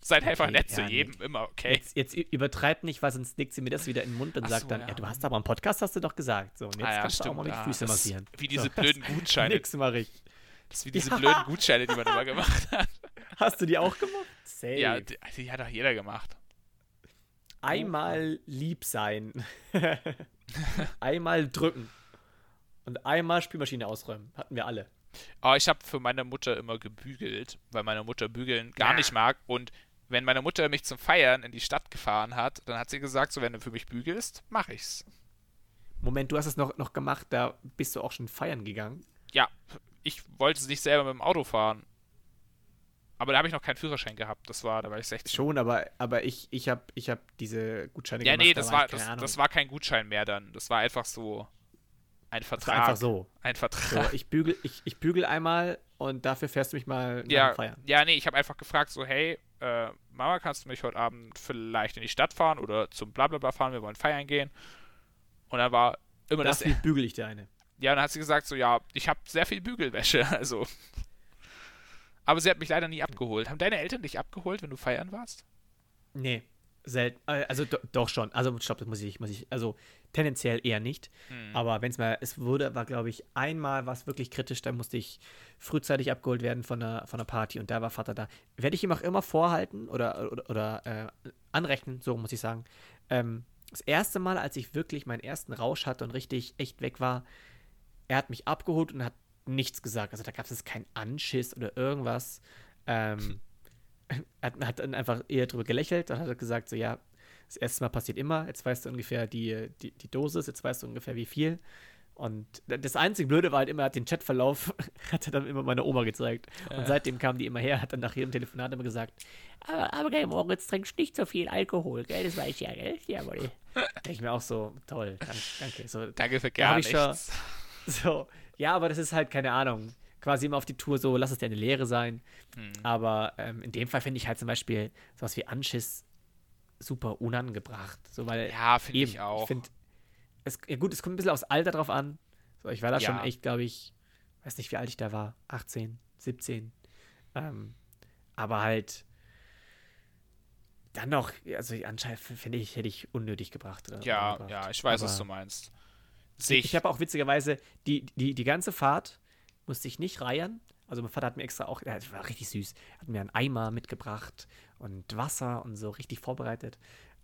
Seid einfach
Okay,
nett zu
ja, nee.
jedem, immer, okay.
Jetzt, jetzt ü- übertreibt nicht, weil sonst legt sie mir das wieder in den Mund und
Ach
sagt
so,
dann,
ja.
ja. du hast aber einen Podcast, hast du doch gesagt. So, und jetzt
Ah ja,
kannst du auch
stimmt.
mal mit
Ah,
Füße massieren.
Wie diese
so,
blöden [laughs] Gutscheine.
Nix mache ich.
Das ist wie diese blöden Gutscheine, die man immer [laughs] gemacht hat.
Hast du die auch gemacht? Safe.
Ja, die, die hat doch jeder gemacht.
Einmal lieb sein. [laughs] einmal drücken. Und einmal Spülmaschine ausräumen. Hatten wir alle.
Aber ich habe für meine Mutter immer gebügelt, weil meine Mutter bügeln gar
Ja.
nicht mag. Und wenn meine Mutter mich zum Feiern in die Stadt gefahren hat, dann hat sie gesagt, so wenn du für mich bügelst, mach ich's.
Moment, du hast es noch, noch gemacht, da bist du auch schon feiern gegangen.
Ja, ich wollte nicht selber mit dem Auto fahren. Aber da habe ich noch keinen Führerschein gehabt. Das war, da war ich 16.
Schon, aber, aber ich, ich habe ich hab diese Gutscheine
ja,
gemacht.
nee,
da
das
war
das, das war kein Gutschein mehr dann. Das war einfach so ein Vertrag.
einfach so.
Ein
So,
Vertrag.
ich bügel, ich, ich bügel einmal und dafür fährst du mich mal
ja,
Feiern.
ja, nee, ich habe einfach gefragt, so, hey, äh, Mama, kannst du mich heute Abend vielleicht in die Stadt fahren oder zum Blablabla fahren, wir wollen feiern gehen. Und dann war immer das.
Dafür bügel ich dir eine.
Ja, und dann hat sie gesagt, so, ja, ich habe sehr viel Bügelwäsche, [laughs] also. Aber sie hat mich leider nie abgeholt. Haben deine Eltern dich abgeholt, wenn du feiern warst?
Nee, selten. Äh, Also do, doch schon. Also stopp, das muss ich, muss ich. Also tendenziell eher nicht.
Hm.
Aber wenn es mal, es wurde, war glaube ich einmal was wirklich kritisch, da musste ich frühzeitig abgeholt werden von einer, von einer Party und da war Vater da. Werde ich ihm auch immer vorhalten oder, oder, oder äh, anrechnen, so muss ich sagen. Ähm, das erste Mal, als ich wirklich meinen ersten Rausch hatte und richtig echt weg war, er hat mich abgeholt und hat nichts gesagt. Also da gab es keinen Anschiss oder irgendwas. Ähm, er [laughs] hat, hat dann einfach eher drüber gelächelt und hat gesagt, so ja, das erste Mal passiert immer, jetzt weißt du ungefähr die, die, die Dosis, jetzt weißt du ungefähr wie viel. Und das einzige Blöde war halt immer, er hat den Chatverlauf, [laughs] hat er dann immer meine Oma gezeigt. Und seitdem kam die immer her, hat dann nach jedem Telefonat immer gesagt, aber, aber gell, Moritz, trinkst nicht so viel Alkohol, gell, das weiß ich ja, gell? Jawohl. [laughs] Denke ich mir auch so, toll, danke. danke. So,
Danke für gar
ich schon-
nichts. [laughs]
so, ja, aber das ist halt, keine Ahnung, quasi immer auf die Tour so, lass es dir eine Lehre sein.
Hm.
Aber ähm, in dem Fall finde ich halt zum Beispiel sowas wie Anschiss super unangebracht. So, weil
Ja, finde ich auch.
Ich finde, es, ja gut, es kommt ein bisschen aufs Alter drauf an. So, ich war da schon
Ja.
echt, glaube ich, weiß nicht, wie alt ich da war, 18, 17. Ähm, aber halt dann noch, also anscheinend finde ich, hätte ich unnötig gebracht. Oder
ja, ja, ich weiß, was
Aber-
du meinst. Sehe
ich,
ich.
habe auch witzigerweise die, die, die ganze Fahrt musste ich nicht reiern. Also mein Vater hat mir extra auch, das war richtig süß, hat mir einen Eimer mitgebracht und Wasser und so richtig vorbereitet.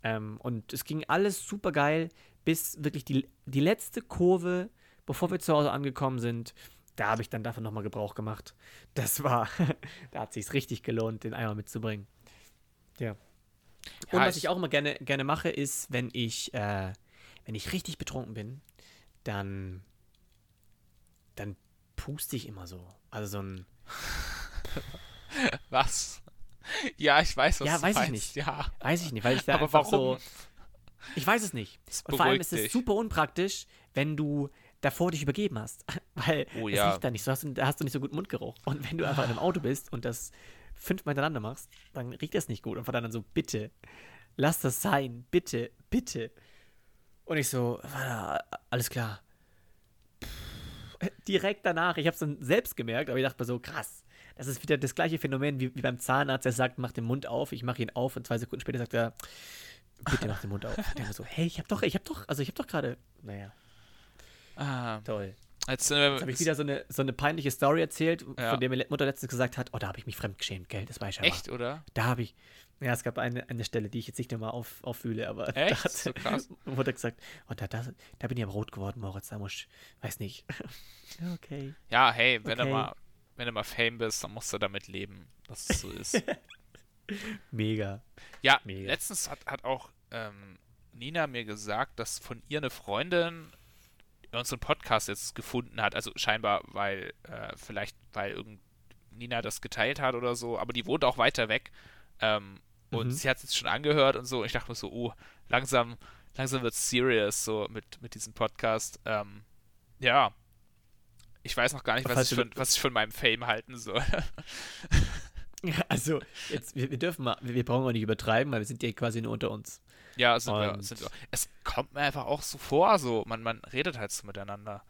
Ähm, und es ging alles super geil, bis wirklich die, die letzte Kurve, bevor wir zu Hause angekommen sind. Da habe ich dann davon nochmal Gebrauch gemacht. Das war, [laughs] da hat sich richtig gelohnt, den Eimer mitzubringen. Ja. Und
Ja,
was ich auch immer gerne, gerne mache, ist, wenn ich, äh, wenn ich richtig betrunken bin, dann, dann puste ich immer so. Also so ein, [laughs]
Was? [laughs] Ja, ich weiß, was
Ja,
du
weiß ich
meinst.
nicht.
Ja.
weiß ich nicht, weil ich da
Aber
einfach
warum?
so, ich weiß es nicht. Und vor allem ist es
dich.
super unpraktisch, wenn du davor dich übergeben hast, [laughs] weil
Oh
es
ja.
riecht da nicht so, hast du, da hast du nicht so gut Mundgeruch. Und wenn du einfach in einem Auto bist und das fünfmal hintereinander machst, dann riecht das nicht gut. Und von dann so, bitte, lass das sein, bitte, bitte. Und ich so, "Ah, alles klar. Pff, Direkt danach, ich habe es dann selbst gemerkt, aber ich dachte mir so, krass, das ist wieder das gleiche Phänomen wie, wie beim Zahnarzt, der sagt, mach den Mund auf, ich mache ihn auf und zwei Sekunden später sagt er, bitte mach den Mund auf. Ich denke so, hey, ich habe doch, ich habe doch, also ich habe doch gerade, naja,
Ah,
toll.
jetzt sind wir,
Jetzt habe ich wieder so eine, so eine peinliche Story erzählt,
Ja.
von der mir Mutter letztens gesagt hat, oh, da habe ich mich fremdgeschämt, gell, das weiß ich aber.
echt, oder?
Da habe ich, ja, es gab eine, eine Stelle, die ich jetzt nicht nochmal auf, auffühle, aber [laughs]
Echt?
da hat
So krass. [laughs]
Mutter gesagt, oh, da, da, da bin ich aber rot geworden, Moritz, da muss ich, weiß nicht. [laughs] okay.
Ja, hey, wenn
Okay.
mal, wenn du mal Fame bist, dann musst du damit leben, dass es so ist. [laughs]
Mega.
Ja,
Mega.
letztens hat, hat auch ähm, Nina mir gesagt, dass von ihr eine Freundin unseren Podcast jetzt gefunden hat. Also scheinbar, weil, äh, vielleicht, weil irgend Nina das geteilt hat oder so, aber die wohnt auch weiter weg. Ähm, und
Mhm.
sie hat es jetzt schon angehört und so. Ich dachte mir so, oh, langsam, langsam wird serious so mit, mit diesem Podcast. Ähm, ja. Ich weiß noch gar nicht, was
Falls
ich, von, was ich von meinem Fame halten soll. [laughs]
Also, jetzt, wir, wir dürfen mal, wir, brauchen auch nicht übertreiben, weil wir sind ja quasi nur unter uns.
ja, sind wir, sind wir. Es kommt mir einfach auch so vor, so. Man, man redet halt so miteinander.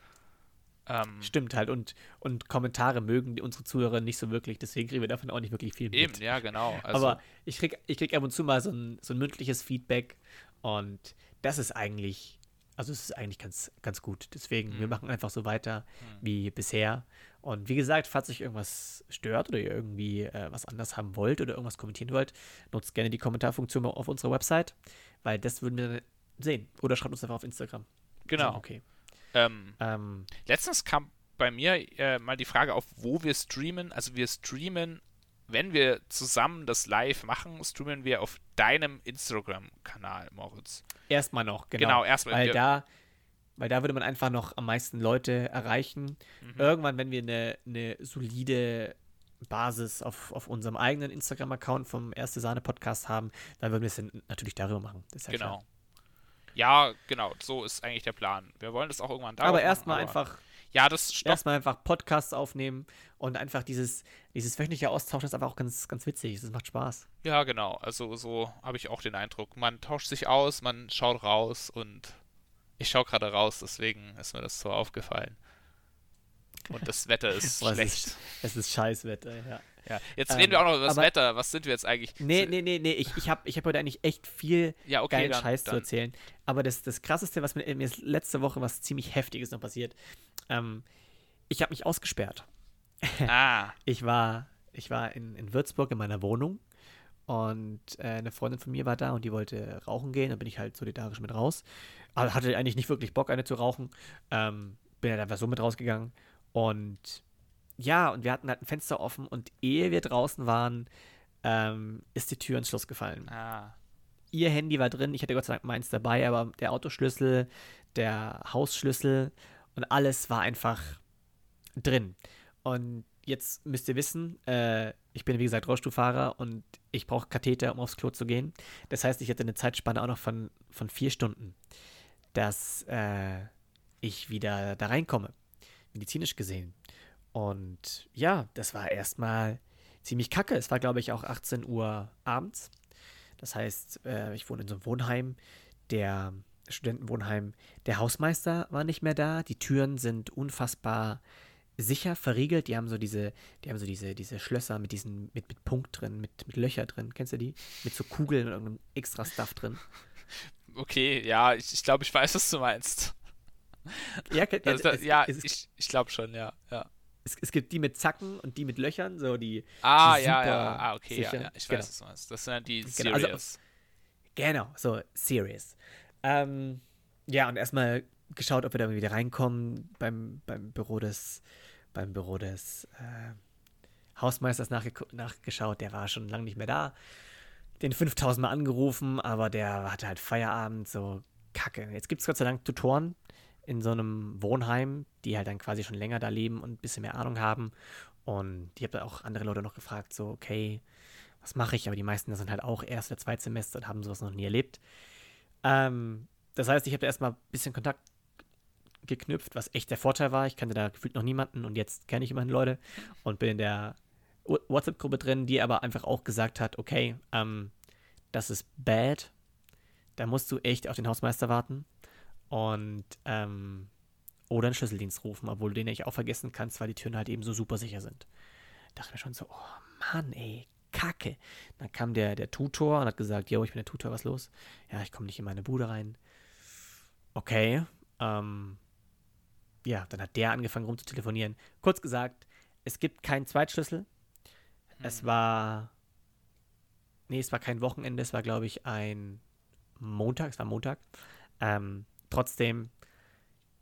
Ähm,
Stimmt halt. Und, und Kommentare mögen unsere Zuhörer nicht so wirklich, deswegen kriegen wir davon auch nicht wirklich viel mit.
eben, ja, genau. Also,
Aber ich krieg, ich krieg ab und zu mal so ein, so ein mündliches Feedback und das ist eigentlich, also es ist eigentlich ganz, ganz gut. Deswegen, wir
Mhm.
machen einfach so weiter
Mhm.
wie bisher. Und wie gesagt, falls euch irgendwas stört oder ihr irgendwie äh, was anders haben wollt oder irgendwas kommentieren wollt, nutzt gerne die Kommentarfunktion auf unserer Website, weil das würden wir dann sehen. Oder schreibt uns einfach auf Instagram.
genau.
Okay.
Ähm,
Ähm,
Letztens kam bei mir äh, mal die Frage auf, wo wir streamen. Also wir streamen, wenn wir zusammen das live machen, streamen wir auf deinem Instagram-Kanal, Moritz.
erstmal noch, genau.
Genau, erstmal.
Weil da, weil da würde man einfach noch am meisten Leute erreichen.
Mhm.
Irgendwann, wenn wir eine, eine solide Basis auf, auf unserem eigenen Instagram-Account vom Erste Sahne Podcast haben, dann würden wir es natürlich darüber machen. Ja
Genau.
klar.
Ja, genau, so ist eigentlich der Plan. Wir wollen das auch irgendwann da
Aber erstmal einfach,
Ja, das stoppt.
erstmal einfach Podcasts aufnehmen und einfach dieses, dieses wöchentliche Austauschen ist einfach auch ganz, ganz witzig. Das macht Spaß.
Ja, genau. Also so habe ich auch den Eindruck. Man tauscht sich aus, man schaut raus und ich schaue gerade raus, deswegen ist mir das so aufgefallen. Und das Wetter ist [laughs]
Boah, es
schlecht.
ist- Es ist Scheißwetter, ja.
Ja. Jetzt
Ähm,
reden wir auch noch über das
aber-
Wetter. Was sind wir jetzt eigentlich?
Nee, nee, nee, nee. Ich, ich habe ich hab heute eigentlich echt viel
Ja, okay,
geilen
dann,
Scheiß zu
dann
erzählen. Aber das, das Krasseste, was mir, mir ist letzte Woche was ziemlich Heftiges noch passiert. Ähm, ich habe mich ausgesperrt. [laughs]
Ah,
Ich war, ich war in, in Würzburg in meiner Wohnung und äh, eine Freundin von mir war da und die wollte rauchen gehen. Da bin ich halt solidarisch mit raus. Aber hatte eigentlich nicht wirklich Bock, eine zu rauchen. Ähm, bin halt einfach so mit rausgegangen. Und ja, und wir hatten halt ein Fenster offen und ehe wir draußen waren, ähm, ist die Tür ins Schloss gefallen.
ah.
Ihr Handy war drin, ich hatte Gott sei Dank meins dabei, aber der Autoschlüssel, der Hausschlüssel und alles war einfach drin. Und jetzt müsst ihr wissen, äh, ich bin wie gesagt Rollstuhlfahrer und ich brauche Katheter, um aufs Klo zu gehen. Das heißt, ich hatte eine Zeitspanne auch noch von, von vier Stunden, dass äh, ich wieder da reinkomme, medizinisch gesehen. Und ja, das war erstmal ziemlich kacke. Es war, glaube ich, auch 18 Uhr abends. Das heißt, äh, ich wohne in so einem Wohnheim, der Studentenwohnheim. Der Hausmeister war nicht mehr da. Die Türen sind unfassbar sicher verriegelt. Die haben so diese, die haben so diese, diese Schlösser mit diesen, mit, mit Punkt drin, mit, mit Löcher drin. Kennst du die? Mit so Kugeln und irgendeinem extra Stuff drin.
Okay, ja, ich, ich glaube, ich weiß, was du meinst.
Ja, es,
ja,
es,
ich, ich glaube schon, ja. ja.
Es, es gibt die mit Zacken und die mit Löchern, so die.
Ah,
Die
ja, ja, ah, okay, ja,
sicher.
ja, ich
Genau.
weiß, was du meinst. Das sind die
Genau, also-
Serious.
Genau, so serious. Ähm, ja, und erstmal geschaut, ob wir da wieder reinkommen beim, beim Büro des, beim Büro des äh, Hausmeisters nachge nachgeschaut. Der war schon lange nicht mehr da. Den 5000 Mal angerufen, aber der hatte halt Feierabend, so kacke. Jetzt gibt es Gott sei Dank Tutoren in so einem Wohnheim, die halt dann quasi schon länger da leben und ein bisschen mehr Ahnung haben. Und ich habe auch andere Leute noch gefragt, so, okay, was mache ich? Aber die meisten sind halt auch erst oder Zweitsemester und haben sowas noch nie erlebt. Ähm, das heißt, ich habe da erstmal ein bisschen Kontakt geknüpft, was echt der Vorteil war. Ich kannte da gefühlt noch niemanden und jetzt kenne ich immerhin Leute und bin in der WhatsApp-Gruppe drin, die aber einfach auch gesagt hat, okay, ähm, das ist bad. Da musst du echt auf den Hausmeister warten und ähm, oder einen Schlüsseldienst rufen, obwohl du den eigentlich auch vergessen kannst, weil die Türen halt eben so super sicher sind. Da dachte mir schon so, oh Mann, ey, Kacke. Dann kam der, der Tutor und hat gesagt, yo, ich bin der Tutor, was los? Ja, ich komme nicht in meine Bude rein. Okay, ähm, ja, dann hat der angefangen rumzutelefonieren. Kurz gesagt, es gibt keinen Zweitschlüssel. Es
Hm.
war, nee, es war kein Wochenende, es war, glaube ich, ein Montag, es war Montag. Ähm, trotzdem,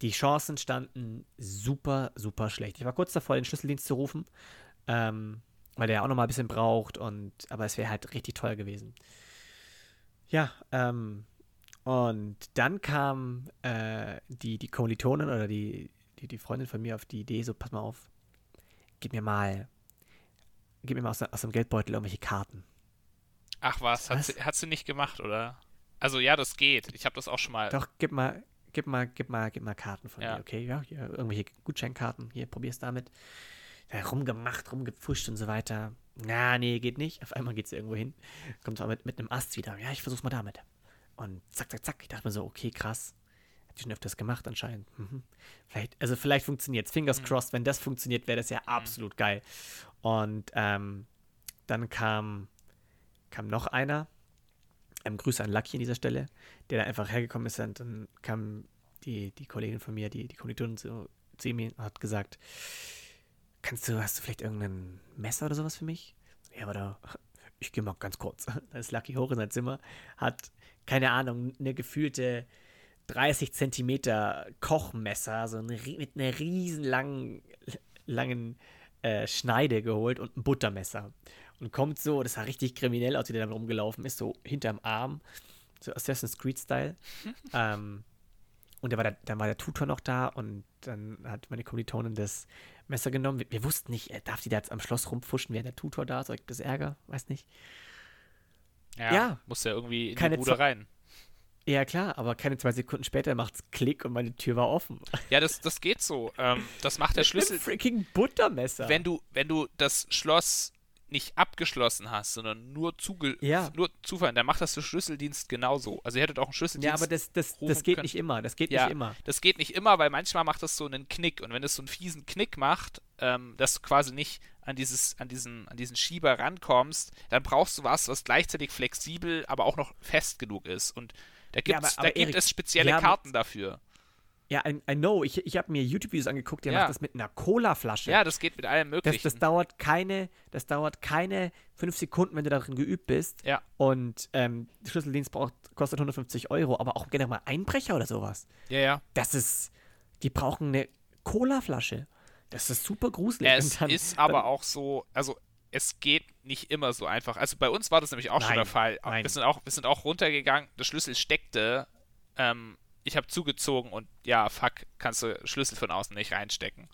die Chancen standen super, super schlecht. Ich war kurz davor, den Schlüsseldienst zu rufen, ähm, weil der auch noch mal ein bisschen braucht und aber es wäre halt richtig teuer gewesen. Ja, ähm, und dann kam äh, die, die Kommilitonin oder die, die, die Freundin von mir auf die Idee, so, pass mal auf, gib mir mal, gib mir mal aus, aus dem Geldbeutel irgendwelche Karten.
Ach was, was? Hat, sie, hat sie nicht gemacht, oder? Also ja, das geht. Ich habe das auch schon mal.
Doch, gib mal, gib mal, gib mal, gib mal Karten von ja. mir, okay? Ja, hier, irgendwelche Gutscheinkarten, hier, probier's damit. Ja, rumgemacht, rumgepfuscht und so weiter. Na, nee, geht nicht. Auf einmal geht's irgendwo hin. Kommt aber mit, mit einem Ast wieder. Ja, ich versuch's mal damit. Und zack, zack, zack. Ich dachte mir so, okay, krass. Hat die schon öfters gemacht anscheinend. Mhm. Vielleicht, also vielleicht funktioniert's. Fingers mhm. crossed, wenn das funktioniert, wäre das ja mhm. absolut geil. Und ähm, dann kam, kam noch einer. Ähm, Grüße an Lucky an dieser Stelle, der da einfach hergekommen ist und dann kam die, die Kollegin von mir, die, die Kommilitonin zu, zu ihm hat gesagt, kannst du, hast du vielleicht irgendein Messer oder sowas für mich? Ja, aber da, ich gehe mal ganz kurz. [laughs] Da ist Lucky hoch in sein Zimmer, hat, keine Ahnung, eine gefühlte 30 Zentimeter Kochmesser, so eine, mit einer riesen langen, langen äh, Schneide geholt und ein Buttermesser. Und kommt so, das sah richtig kriminell aus, wie der dann rumgelaufen ist, so hinterm Arm, so Assassin's Creed-Style. [laughs] ähm, und war der, dann war der Tutor noch da und dann hat meine Kommilitonin das Messer genommen. Wir, wir wussten nicht, darf die da jetzt am Schloss rumfuschen, während der Tutor da ist? Soll ich das Ärger? Weiß nicht.
Ja, ja muss ja irgendwie in keine die Bude rein.
Ja, klar, aber keine zwei Sekunden später macht's Klick und meine Tür war offen.
Ja, das, das geht so. Ähm, das macht der [laughs] Schlüssel. Ein
freaking Buttermesser.
Wenn du, wenn du das Schloss nicht abgeschlossen hast, sondern nur, zuge ja. nur zufallen, dann macht das der Schlüsseldienst genauso. Also ihr hättet auch einen Schlüsseldienst.
Ja, aber das, das, das geht können. nicht immer. Das geht ja, nicht immer.
Das geht nicht immer, weil manchmal macht das so einen Knick. Und wenn es so einen fiesen Knick macht, ähm, dass du quasi nicht an, dieses, an, diesen, an diesen Schieber rankommst, dann brauchst du was, was gleichzeitig flexibel, aber auch noch fest genug ist. Und da, gibt's, ja, aber, aber da gibt Erik, es spezielle Karten dafür.
Ja, I, I know. Ich, ich habe mir YouTube-Videos angeguckt, der ja. macht das mit einer Cola-Flasche.
Ja, das geht mit allem möglichen.
Das, das, dauert keine, das dauert keine fünf Sekunden, wenn du darin geübt bist.
Ja.
Und ähm, Schlüsseldienst braucht, kostet 150 Euro, aber auch gerne mal Einbrecher oder sowas.
Ja, ja.
Das ist, die brauchen eine Cola-Flasche. Das ist super gruselig.
Es dann, ist aber dann, auch so, also es geht nicht immer so einfach. Also bei uns war das nämlich auch nein, schon der Fall. Nein. Wir, sind auch, wir sind auch runtergegangen, der Schlüssel steckte ähm, ich habe zugezogen und ja, fuck, kannst du Schlüssel von außen nicht reinstecken.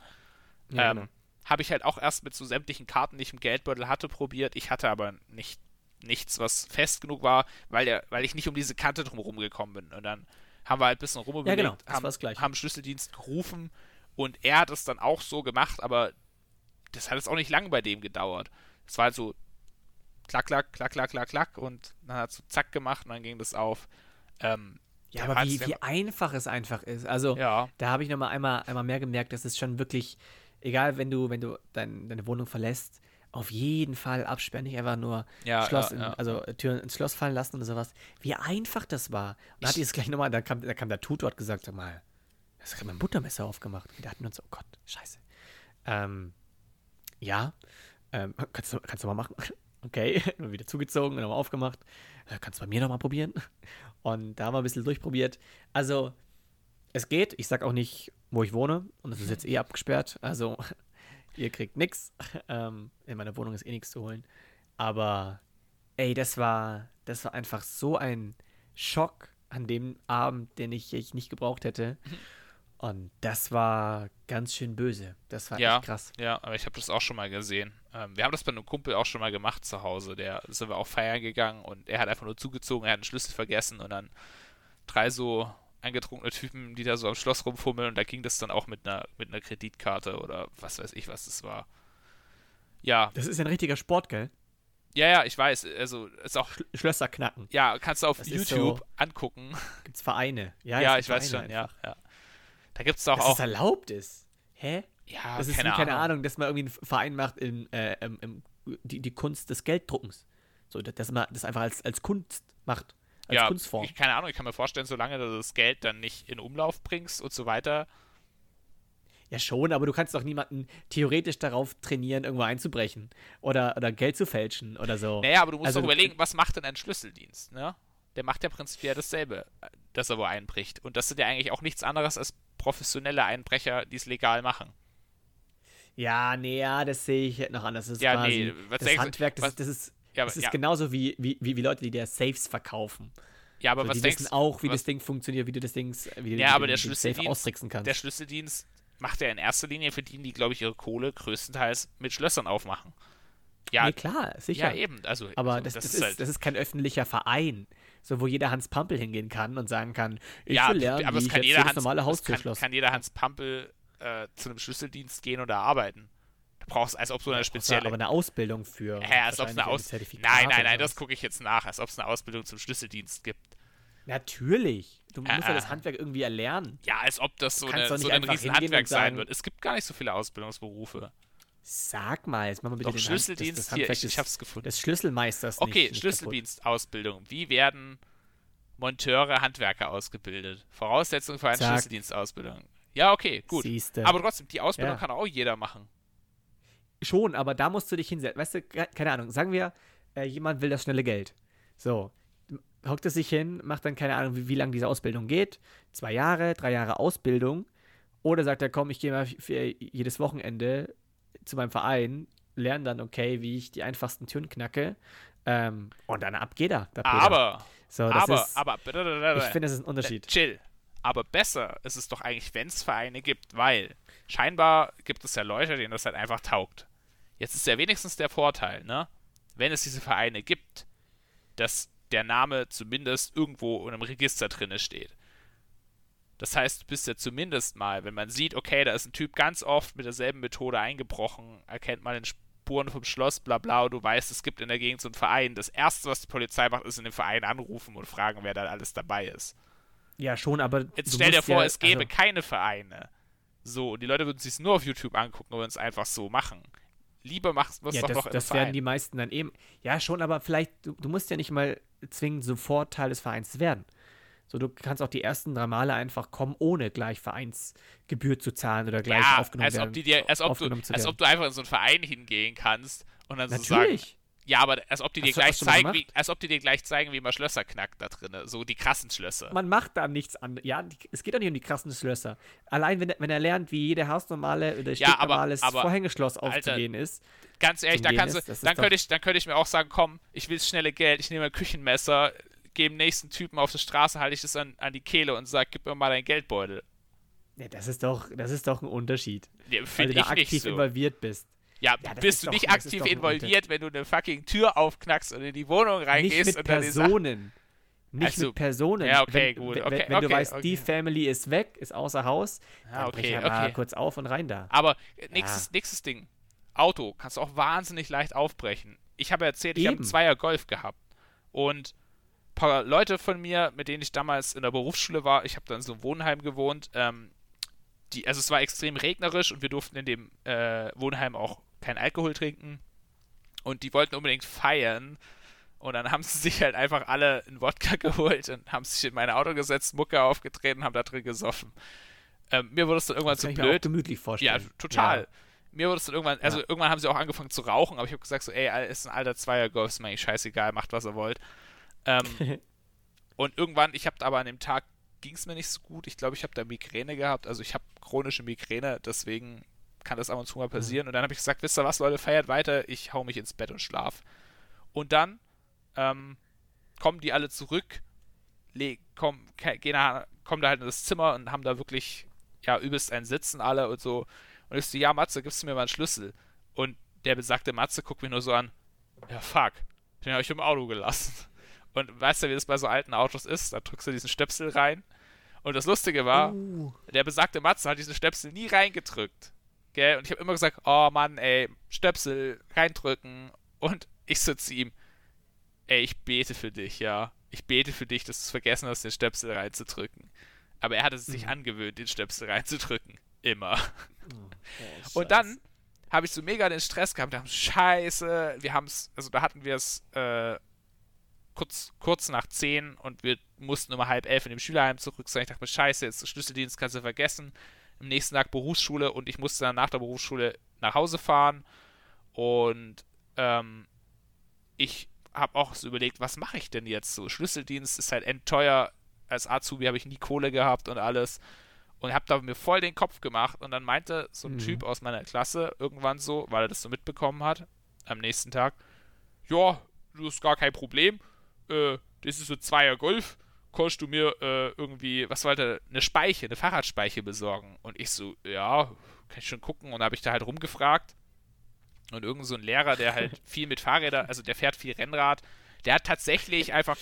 Ja, ähm, genau. Habe ich halt auch erst mit so sämtlichen Karten, die ich im Geldbeutel hatte, probiert. Ich hatte aber nicht nichts, was fest genug war, weil, der, weil ich nicht um diese Kante drumherum gekommen bin. Und dann haben wir halt ein bisschen rumüberlegt, ja, genau, haben, haben Schlüsseldienst gerufen und er hat es dann auch so gemacht, aber das hat jetzt auch nicht lange bei dem gedauert. Es war halt so klack, klack, klack, klack, klack, klack und dann hat es so zack gemacht und dann ging das auf. Ähm,
ja, aber wie, wie einfach es einfach ist. Also, ja. da habe ich nochmal einmal, einmal mehr gemerkt, dass es schon wirklich, egal, wenn du, wenn du dein, deine Wohnung verlässt, auf jeden Fall absperren, nicht einfach nur ja, Schloss, ja, in, also Türen ins Schloss fallen lassen oder sowas. Wie einfach das war. Und dann hat die es gleich nochmal, da kam, da kam der Tutor hat gesagt, sag mal, das hat mein Buttermesser aufgemacht. Und da hatten wir uns, oh Gott, scheiße. Ähm, ja, ähm, kannst, du, kannst du mal machen. [laughs] Okay, [laughs] wieder zugezogen, nochmal aufgemacht. Äh, kannst du bei mir nochmal probieren? Und da haben wir ein bisschen durchprobiert. Also, es geht. Ich sag auch nicht, wo ich wohne. Und es ist jetzt eh abgesperrt. Also, [laughs] ihr kriegt nichts. Ähm, in meiner Wohnung ist eh nichts zu holen. Aber, ey, das war, das war einfach so ein Schock an dem Abend, den ich, ich nicht gebraucht hätte. Und das war ganz schön böse. Das war
ja,
echt krass.
Ja, aber ich habe das auch schon mal gesehen. Ähm, wir haben das bei einem Kumpel auch schon mal gemacht zu Hause. Der sind wir auch feiern gegangen und er hat einfach nur zugezogen, er hat einen Schlüssel vergessen und dann drei so eingetrunkene Typen, die da so am Schloss rumfummeln und da ging das dann auch mit einer, mit einer Kreditkarte oder was weiß ich, was das war. Ja.
Das ist ein richtiger Sport, gell?
Ja, ja, ich weiß. Also ist auch.
Sch Schlösser knacken.
Ja, kannst du auf das YouTube so, angucken.
Gibt's Vereine?
Ja, [laughs] ja ich weiß schon, ja, ja. Da gibt es doch
dass
auch.
Dass es erlaubt ist. Hä?
Ja,
das ist keine, wie, keine Ahnung. dass man irgendwie einen Verein macht in äh, im, im, die, die Kunst des Gelddruckens. So, dass man das einfach als, als Kunst macht. Als
ja,
Kunstform.
Ich, keine Ahnung, ich kann mir vorstellen, solange du das Geld dann nicht in Umlauf bringst und so weiter.
Ja, schon, aber du kannst doch niemanden theoretisch darauf trainieren, irgendwo einzubrechen oder, oder Geld zu fälschen oder so.
Naja, aber du musst also, doch überlegen, was macht denn ein Schlüsseldienst, ne? Der macht ja prinzipiell dasselbe, dass er wo einbricht. Und das sind ja eigentlich auch nichts anderes als professionelle Einbrecher, die es legal machen.
Ja, nee, ja, das sehe ich noch anders. Das ist
Ja,
quasi
nee, was
das Handwerk, das,
was-
das ist,
Ja,
das ist
ja,
genauso wie, wie, wie, Leute, die dir Safes verkaufen.
ja, aber
so,
was
die
denkst
wissen auch, wie
was-
das Ding funktioniert, wie du das Ding, wie du
Ja, aber der
den Safe austricksen kannst.
der Schlüsseldienst macht ja in erster Linie, verdienen die, glaube ich, ihre Kohle größtenteils mit Schlössern aufmachen. Ja,
nee, klar, sicher.
ja eben. Also,
Aber
also,
das, das,
ist
ist,
halt,
das ist kein öffentlicher Verein, so wo jeder Hans Pampel hingehen kann und sagen kann, ich
ja,
will lernen,
aber
wie
es kann jeder Hans,
normale
es
Haustür
kann, kann jeder Hans Pampel äh, zu einem Schlüsseldienst gehen oder arbeiten. Du brauchst, als ob so eine spezielle.
aber eine Ausbildung für.
Hä, als ob es eine Aus Nein, nein, nein, das gucke ich jetzt nach, als ob es eine Ausbildung zum Schlüsseldienst gibt.
Natürlich. Du musst ja
äh.
das Handwerk irgendwie erlernen.
Ja, als ob das so, eine, so ein
einfach
riesen
hingehen
Handwerk
und
sein wird. Es gibt gar nicht so viele Ausbildungsberufe.
Sag mal, jetzt machen wir bitte
Doch,
den
Schlüsseldienst,
das, das
hier, ich, ich hab's gefunden.
des Schlüsselmeisters
Okay. Schlüsseldienstausbildung. Wie werden Monteure, Handwerker ausgebildet? Voraussetzung für eine
Zack.
Schlüsseldienstausbildung. Ja, okay, gut.
Siehste.
Aber trotzdem, die Ausbildung
Ja.
kann auch jeder machen.
Schon, aber da musst du dich hinsetzen. Weißt du, ke- keine Ahnung, sagen wir, äh, jemand will das schnelle Geld. So, hockt er sich hin, macht dann keine Ahnung, wie, wie lange diese Ausbildung geht. Zwei Jahre, drei Jahre Ausbildung. Oder sagt er, komm, ich gehe mal für jedes Wochenende zu meinem Verein, lerne dann, okay, wie ich die einfachsten Türen knacke. Ähm, und dann ab geht er.
Aber,
so,
aber,
ist,
aber,
ich finde, das ist ein Unterschied.
Äh, Chill. Aber besser ist es doch eigentlich, wenn es Vereine gibt, weil scheinbar gibt es ja Leute, denen das halt einfach taugt. Jetzt ist ja wenigstens der Vorteil, ne? Wenn es diese Vereine gibt, dass der Name zumindest irgendwo in einem Register drinne steht. Das heißt, du bist ja zumindest mal, wenn man sieht, okay, da ist ein Typ ganz oft mit derselben Methode eingebrochen, erkennt man den Spuren vom Schloss, bla bla, und du weißt, es gibt in der Gegend so einen Verein. Das erste, was die Polizei macht, ist in dem Verein anrufen und fragen, wer da alles dabei ist.
Ja, schon, aber.
Jetzt stell dir vor,
ja,
es gäbe
also,
keine Vereine. So, und die Leute würden sich nur auf YouTube angucken und würden es einfach so machen. Lieber machst du es
Ja,
doch
das,
noch im
das
Verein.
werden die meisten dann eben. Ja, schon, aber vielleicht, du, du musst ja nicht mal zwingend sofort Teil des Vereins werden. So, du kannst auch die ersten drei Male einfach kommen, ohne gleich Vereinsgebühr zu zahlen oder gleich
ja,
aufgenommen
als
werden.
ob, die dir, als, ob du, als ob du einfach in so einen Verein hingehen kannst und dann so sagen,
Natürlich.
ja, aber als ob die dir
Hast du-
gleich
du
zeigen, wie, als ob die dir gleich zeigen, wie man Schlösser knackt da drinnen, so die krassen Schlösser.
Man macht da nichts an. Ja, die, es geht doch nicht um die krassen Schlösser. Allein, wenn, er- wenn er lernt, wie jede hausnormale oder
Ja,
stinknormales
aber,
Vorhängeschloss
Alter,
aufzugehen ist.
Ganz ehrlich, da kannst du,
ist, ist
dann könnte ich, dann könnte ich mir auch sagen, komm, ich will das schnelle Geld, ich nehme ein Küchenmesser, gehe dem nächsten Typen auf der Straße, halte ich das an, an die Kehle und sag, gib mir mal deinen Geldbeutel.
Ja, das ist doch, das ist doch ein Unterschied.
Ja,
Weil du da aktiv
nicht so.
involviert bist.
Ja,
Ja,
bist
ist
du
doch-
nicht aktiv involviert, wenn du eine fucking Tür aufknackst und in die Wohnung
Nicht
reingehst
mit
und dann.
Personen. Nicht
Also,
mit Personen.
ja, okay,
wenn,
gut,
wenn,
okay,
wenn du
okay,
weißt,
okay.
die Family ist weg, ist außer Haus,
Ja,
dann brech
okay,
ja mal
okay.
kurz auf und rein da.
Aber äh, nächstes, nächstes Ding. Auto kannst du auch wahnsinnig leicht aufbrechen. Ich habe erzählt, ich habe einen
Eben.
Zweier Golf gehabt. Und paar Leute von mir, mit denen ich damals in der Berufsschule war, ich habe dann so einem Wohnheim gewohnt, ähm, die, also es war extrem regnerisch und wir durften in dem äh, Wohnheim auch kein Alkohol trinken. Und die wollten unbedingt feiern. Und dann haben sie sich halt einfach alle einen Wodka [laughs] geholt und haben sich in mein Auto gesetzt, Mucke aufgetreten, haben da drin gesoffen. Ähm, mir wurde es dann irgendwann
Das
zu
kann ich mir
blöd.
gemütlich
Ja,
vorstellen.
total. Mir wurde es dann irgendwann, also
Ja.
irgendwann haben sie auch angefangen zu rauchen, aber ich habe gesagt so, ey, ist ein alter Zweier Golf, ist mir eigentlich scheißegal, macht was ihr wollt. Ähm, [laughs] und irgendwann, ich habe aber an dem Tag ging es mir nicht so gut. Ich glaube, ich habe da Migräne gehabt, also ich habe chronische Migräne, deswegen kann das ab und zu mal passieren. Und dann habe ich gesagt, wisst ihr was, Leute, feiert weiter, ich hau mich ins Bett und schlaf. Und dann ähm, kommen die alle zurück, le kommen, ke- gehen da, kommen da halt in das Zimmer und haben da wirklich, ja, übelst ein Sitzen alle und so. Und ich so, ja, Matze, gibst du mir mal einen Schlüssel? Und der besagte Matze guckt mich nur so an, ja, fuck, den habe ich im Auto gelassen. Und weißt du, wie das bei so alten Autos ist? Da drückst du diesen Stöpsel rein. Und das Lustige war,
Uh,
der besagte Matze hat diesen Stöpsel nie reingedrückt. Gell? Und ich habe immer gesagt, oh Mann, ey, Stöpsel reindrücken. Und ich so zu ihm, ey, ich bete für dich, ja. Ich bete für dich, dass du es vergessen hast, den Stöpsel reinzudrücken. Aber er hatte es sich
Mhm.
angewöhnt, den Stöpsel reinzudrücken. Immer.
oh, [laughs]
Und dann habe ich so mega den Stress gehabt. Da haben Scheiße, wir haben es, also da hatten wir es äh, kurz, kurz nach 10 und wir mussten um halb elf in dem Schülerheim zurück sein. Ich dachte mir, Scheiße, jetzt Schlüsseldienst kannst du vergessen. Am nächsten Tag Berufsschule und ich musste dann nach der Berufsschule nach Hause fahren. Und ähm, ich habe auch so überlegt, was mache ich denn jetzt so? Schlüsseldienst ist halt endteuer. Als Azubi habe ich nie Kohle gehabt und alles. und habe da mir voll den Kopf gemacht und dann meinte so ein
Mhm.
Typ aus meiner Klasse irgendwann so, weil er das so mitbekommen hat, am nächsten Tag, ja, das ist gar kein Problem, äh, das ist so Zweier Golf, kannst du mir äh, irgendwie, was wollte, eine Speiche, eine Fahrradspeiche besorgen? Und ich so, ja, kann ich schon gucken. Und habe ich da halt rumgefragt. Und irgend so ein Lehrer, der halt [laughs] viel mit Fahrrädern, also der fährt viel Rennrad, der hat tatsächlich einfach,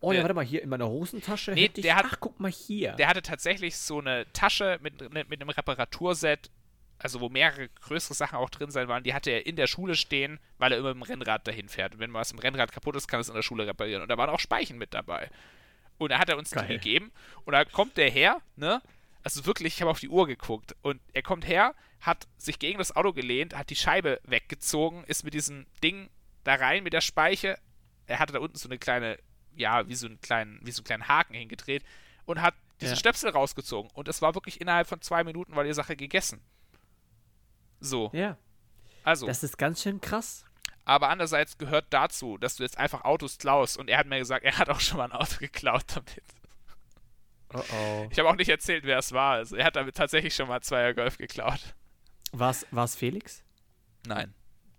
Oh ja,
Der-
warte mal, hier in meiner Hosentasche
Nee,
hätte ich,
der hat-
ach, guck mal hier.
der hatte tatsächlich so eine Tasche mit, mit einem Reparaturset, also wo mehrere größere Sachen auch drin sein waren, die hatte er in der Schule stehen, weil er immer mit dem Rennrad dahin fährt. Und wenn was im Rennrad kaputt ist, kann es in der Schule reparieren. Und da waren auch Speichen mit dabei. Und da hat er uns
Geil.
die gegeben. Und da kommt der her, ne? Also wirklich, ich habe auf die Uhr geguckt. Und er kommt her, hat sich gegen das Auto gelehnt, hat die Scheibe weggezogen, ist mit diesem Ding da rein mit der Speiche. Er hatte da unten so eine kleine, ja, wie so einen kleinen, wie so einen kleinen Haken hingedreht und hat diese
Ja.
Stöpsel rausgezogen. Und es war wirklich innerhalb von zwei Minuten war die Sache gegessen. So,
ja,
also.
das ist ganz schön krass.
Aber andererseits gehört dazu, dass du jetzt einfach Autos klaust. Und er hat mir gesagt, er hat auch schon mal ein Auto [laughs] geklaut damit.
Oh oh.
Ich habe auch nicht erzählt, wer es war. Also er hat damit tatsächlich schon mal Zweier Golf geklaut.
War's, war's Felix?
Nein,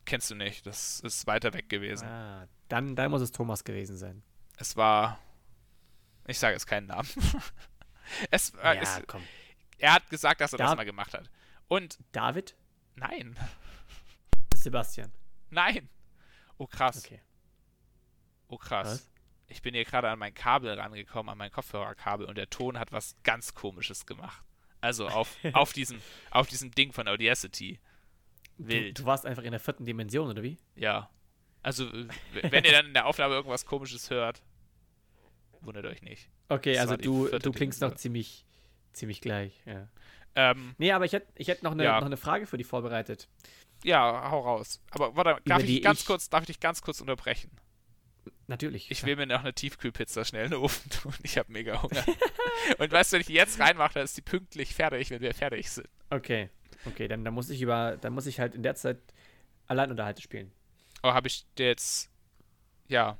kennst du nicht. Das ist weiter weg gewesen.
Ah, dann, dann muss es Thomas gewesen sein.
Es war. Ich sage jetzt keinen Namen. [laughs] es, äh,
ja,
es,
komm.
er hat gesagt, dass er
Da-
das mal gemacht hat. Und
David?
Nein,
Sebastian.
nein. Oh krass,
Okay.
oh krass.
Was?
Ich bin hier gerade an mein Kabel rangekommen, an mein Kopfhörerkabel und der Ton hat was ganz komisches gemacht. Also auf, [laughs] auf, diesem, auf diesem Ding von Audacity.
Du,
Wild.
du warst einfach in der vierten Dimension, oder wie?
Ja. Also, wenn ihr dann in der Aufnahme irgendwas komisches hört, wundert euch nicht.
Okay,
Das
also du, du klingst noch
Dimension.
ziemlich, ziemlich gleich, ja.
Ähm,
Nee, aber ich hätte ich hätt noch, eine,
Ja.
noch eine Frage für dich vorbereitet.
ja, hau raus. Aber warte, darf ich, ganz
ich-
kurz, darf ich dich ganz kurz unterbrechen?
Natürlich.
Ich will mir noch eine Tiefkühlpizza schnell in den Ofen tun. Ich habe mega Hunger. [laughs] Und weißt du, wenn ich die jetzt reinmache, dann ist die pünktlich fertig, wenn wir fertig sind.
Okay, okay, dann, dann muss ich über, dann muss ich halt in der Zeit Alleinunterhalte spielen.
Oh, habe ich jetzt. Ja.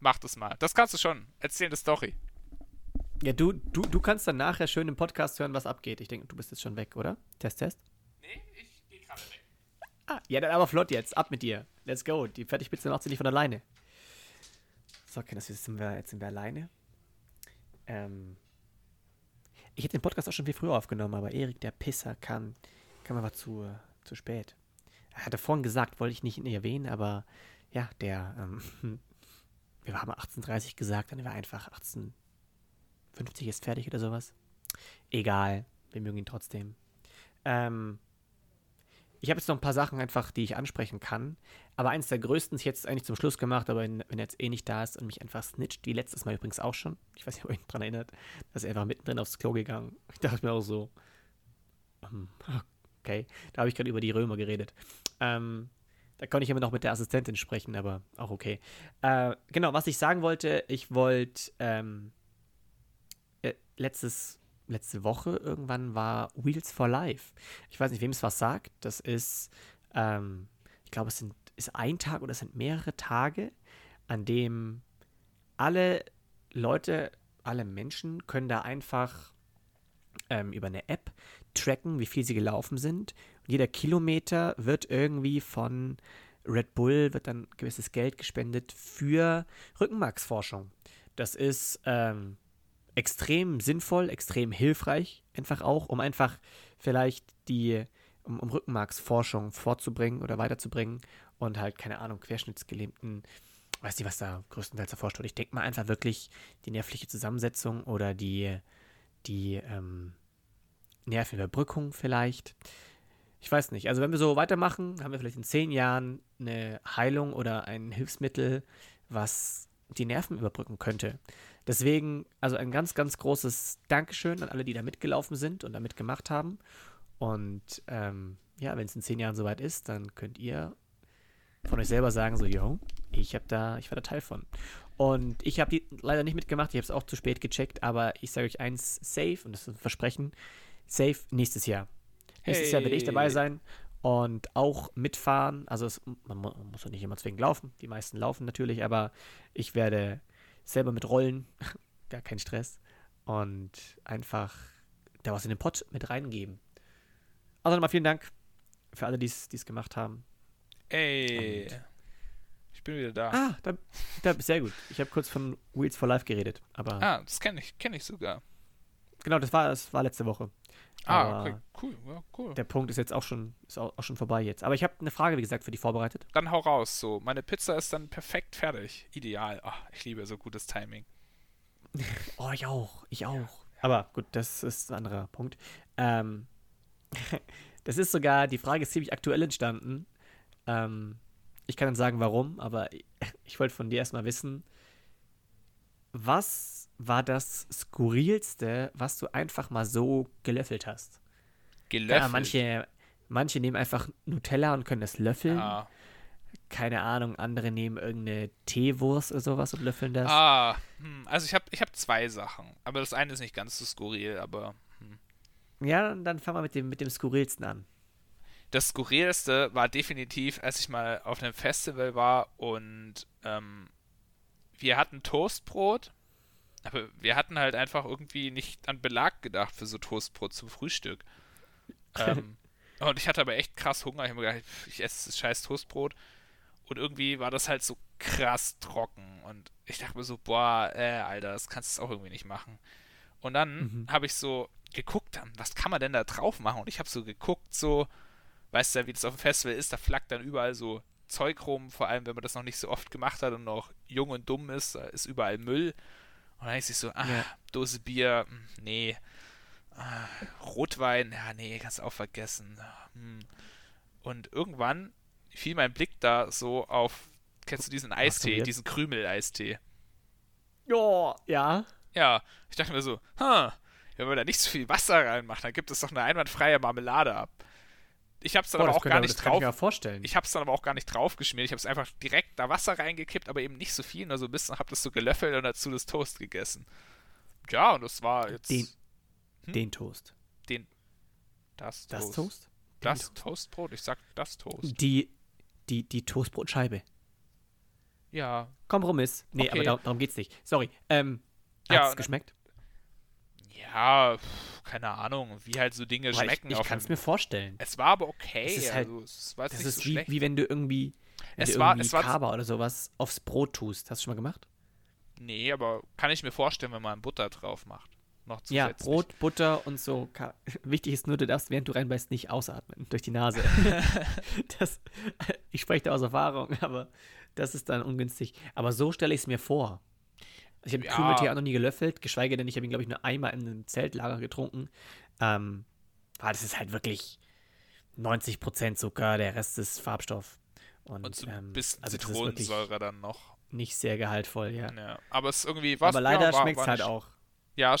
Mach das mal. Das kannst du schon. Erzähl eine Story.
Ja, du, du, du kannst dann nachher schön im Podcast hören, was abgeht. Ich denke, du bist jetzt schon weg, oder? Test, Test.
Nee, ich gehe gerade weg.
Ah, ja, dann aber flott jetzt. Ab mit dir. Let's go. Die Fertigpizza macht sie nicht von alleine. So, okay, das jetzt sind wir, jetzt sind wir alleine. Ähm, ich hätte den Podcast auch schon viel früher aufgenommen, aber Erik, der Pisser, kam, kam aber zu, zu spät. Er hatte vorhin gesagt, wollte ich nicht erwähnen, aber ja, der, ähm, [laughs] wir haben 18.30 gesagt, dann war einfach 18.50 ist fertig oder sowas. Egal, wir mögen ihn trotzdem. Ähm, ich habe jetzt noch ein paar Sachen einfach, die ich ansprechen kann. Aber eins der größten ist jetzt eigentlich zum Schluss gemacht, aber wenn er jetzt eh nicht da ist und mich einfach snitcht, wie letztes Mal übrigens auch schon. Ich weiß nicht, ob ihr euch daran erinnert, dass er einfach mittendrin aufs Klo gegangen. Ich dachte mir auch so, ähm, okay, da habe ich gerade über die Römer geredet. Ähm, da konnte ich immer noch mit der Assistentin sprechen, aber auch okay. Äh, genau, was ich sagen wollte, ich wollte ähm, äh, letztes, letzte Woche irgendwann war Wheels for Life. Ich weiß nicht, wem es was sagt. Das ist, ähm, ich glaube, es sind, ist ein Tag oder es sind mehrere Tage, an dem alle Leute, alle Menschen können da einfach ähm, über eine App tracken, wie viel sie gelaufen sind. Und jeder Kilometer wird irgendwie von Red Bull, wird dann gewisses Geld gespendet für Rückenmarksforschung. Das ist ähm, extrem sinnvoll, extrem hilfreich, einfach auch, um einfach vielleicht die, um, um Rückenmarksforschung vorzubringen oder weiterzubringen und halt, keine Ahnung, Querschnittsgelähmten, weiß nicht, was da größtenteils erforscht wird. Ich denke mal einfach wirklich die nervliche Zusammensetzung oder die, die ähm, Nervenüberbrückung vielleicht. Ich weiß nicht. Also wenn wir so weitermachen, haben wir vielleicht in zehn Jahren eine Heilung oder ein Hilfsmittel, was die Nerven überbrücken könnte. Deswegen, also ein ganz, ganz großes Dankeschön an alle, die da mitgelaufen sind und da mitgemacht haben. Und ähm, ja, wenn es in zehn Jahren soweit ist, dann könnt ihr von euch selber sagen, so, yo, ich habe da, ich war da Teil von. Und ich habe die leider nicht mitgemacht, ich habe es auch zu spät gecheckt, aber ich sage euch eins, safe, und das ist ein Versprechen, safe nächstes Jahr. Nächstes Jahr werde ich dabei sein und auch mitfahren. Also es, man, man muss ja nicht immer zwingend laufen. Die meisten laufen natürlich, aber ich werde selber mit rollen. [laughs] Gar kein Stress. Und einfach da was in den Pott mit reingeben. Also nochmal vielen Dank für alle, die es gemacht haben.
Ey. Und ich bin wieder da.
Ah, da, da sehr gut. Ich habe kurz von Wheels for Life geredet, aber.
Ah, das kenne ich, kenne ich sogar.
Genau, das war, das war letzte Woche.
Ah, okay, cool, ja, cool.
Der Punkt ist jetzt auch schon, ist auch, auch schon vorbei jetzt. Aber ich habe eine Frage, wie gesagt, für dich vorbereitet.
Dann hau raus. So, meine Pizza ist dann perfekt fertig. Ideal. Oh, ich liebe so gutes Timing. [laughs]
oh, ich auch. Ich auch. Ja. Aber gut, das ist ein anderer Punkt. Ähm, [laughs] das ist sogar, die Frage ist ziemlich aktuell entstanden. Ähm, ich kann dann sagen, warum, aber ich, [laughs] ich wollte von dir erstmal wissen, was war das Skurrilste, was du einfach mal so gelöffelt hast?
Gelöffelt? Ja,
manche, manche nehmen einfach Nutella und können das löffeln. Ja. Keine Ahnung, andere nehmen irgendeine Teewurst oder sowas und löffeln das.
Ah, hm, also ich habe ich hab zwei Sachen. Aber das eine ist nicht ganz so skurril, aber. Hm.
Ja, dann fangen wir mit dem, mit dem Skurrilsten an.
Das Skurrilste war definitiv, als ich mal auf einem Festival war und ähm, wir hatten Toastbrot aber wir hatten halt einfach irgendwie nicht an Belag gedacht für so Toastbrot zum Frühstück. [laughs] ähm, und ich hatte aber echt krass Hunger. Ich habe mir gedacht, ich esse das scheiß Toastbrot. Und irgendwie war das halt so krass trocken. Und ich dachte mir so, boah, äh, Alter, das kannst du auch irgendwie nicht machen. Und dann mhm. habe ich so geguckt, was kann man denn da drauf machen? Und ich habe so geguckt, so, weißt du ja, wie das auf dem Festival ist, da flackt dann überall so Zeug rum, vor allem wenn man das noch nicht so oft gemacht hat und noch jung und dumm ist, da ist überall Müll. Und dann ist ich so, ah, ja. Dose Bier, hm, nee. Ah, Rotwein, ja, nee, kannst du auch vergessen. Hm. Und irgendwann fiel mein Blick da so auf, kennst du diesen Eistee, diesen Krümel-Eistee?
Ja, ja.
Ja, ich dachte mir so, ha, wenn man da nicht so viel Wasser reinmacht, dann gibt es doch eine einwandfreie Marmelade ab. Ich habe es dann oh, aber auch gar nicht drauf.
Ich,
ich habe es dann aber auch gar nicht drauf geschmiert. Ich habe es einfach direkt da Wasser reingekippt, aber eben nicht so viel, nur so ein bisschen. Habe das so gelöffelt und dazu das Toast gegessen. Ja, und das war jetzt.
Den, hm? den Toast.
Den. Das,
das Toast. Toast?
Das Toast. Toastbrot. Ich sag das Toast.
Die, die, die Toastbrotscheibe.
Ja.
Kompromiss. Nee, okay. aber darum, darum geht's nicht. Sorry. Ähm, hat's ja, geschmeckt?
Ja, keine Ahnung, wie halt so Dinge aber schmecken.
Ich, ich kann es mir vorstellen.
Es war aber okay.
Es ist halt,
also,
es war das ist so wie, wie, wenn du irgendwie, wenn
es
du
war,
irgendwie es war Kaba oder sowas aufs Brot tust. Hast du schon mal gemacht?
Nee, aber kann ich mir vorstellen, wenn man Butter drauf macht. Noch
Ja, Brot, Butter und so. [laughs] Wichtig ist nur, du darfst, während du reinbeißt, nicht ausatmen durch die Nase. [laughs] das, ich spreche da aus Erfahrung, aber das ist dann ungünstig. Aber so stelle ich es mir vor. Ich habe ja. Krümeltee auch noch nie gelöffelt, geschweige denn, ich habe ihn, glaube ich, nur einmal in einem Zeltlager getrunken. Ähm, aber das ist halt wirklich 90% Zucker, der Rest ist Farbstoff. Und,
und so ein ähm, bisschen also Zitronensäure dann noch.
Nicht sehr gehaltvoll, ja.
ja aber es ist irgendwie was.
Aber leider ja, schmeckt es halt auch.
Ja,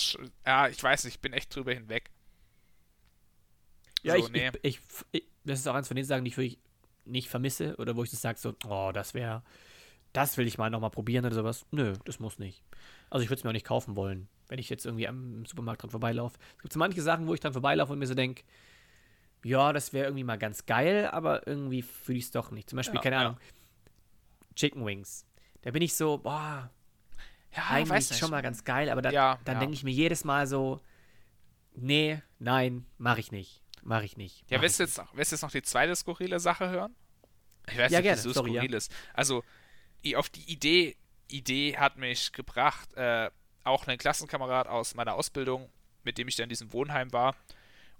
ja, ich weiß nicht, ich bin echt drüber hinweg.
Ja, so, ich, nee. ich, ich, das ist auch eins von den Sachen, die ich wirklich nicht vermisse oder wo ich das sage, so, oh, das wäre das will ich mal nochmal probieren oder sowas. Nö, das muss nicht. Also ich würde es mir auch nicht kaufen wollen, wenn ich jetzt irgendwie am Supermarkt dran vorbeilaufe. Es gibt so manche Sachen, wo ich dran vorbeilaufe und mir so denke, ja, das wäre irgendwie mal ganz geil, aber irgendwie fühle ich es doch nicht. Zum Beispiel, ja, keine Ahnung, Chicken Wings. Da bin ich so, boah, ja, eigentlich schon mal ganz geil, aber da, ja, dann ja. denke ich mir jedes Mal so, nee, nein, mache ich nicht. Mache ich nicht.
Ja, willst du jetzt, jetzt noch die zweite skurrile Sache hören? Ich weiß ja, nicht, gerne. Sorry, skurril ist. Also, auf die Idee, Idee hat mich gebracht, äh, auch ein Klassenkamerad aus meiner Ausbildung, mit dem ich dann in diesem Wohnheim war.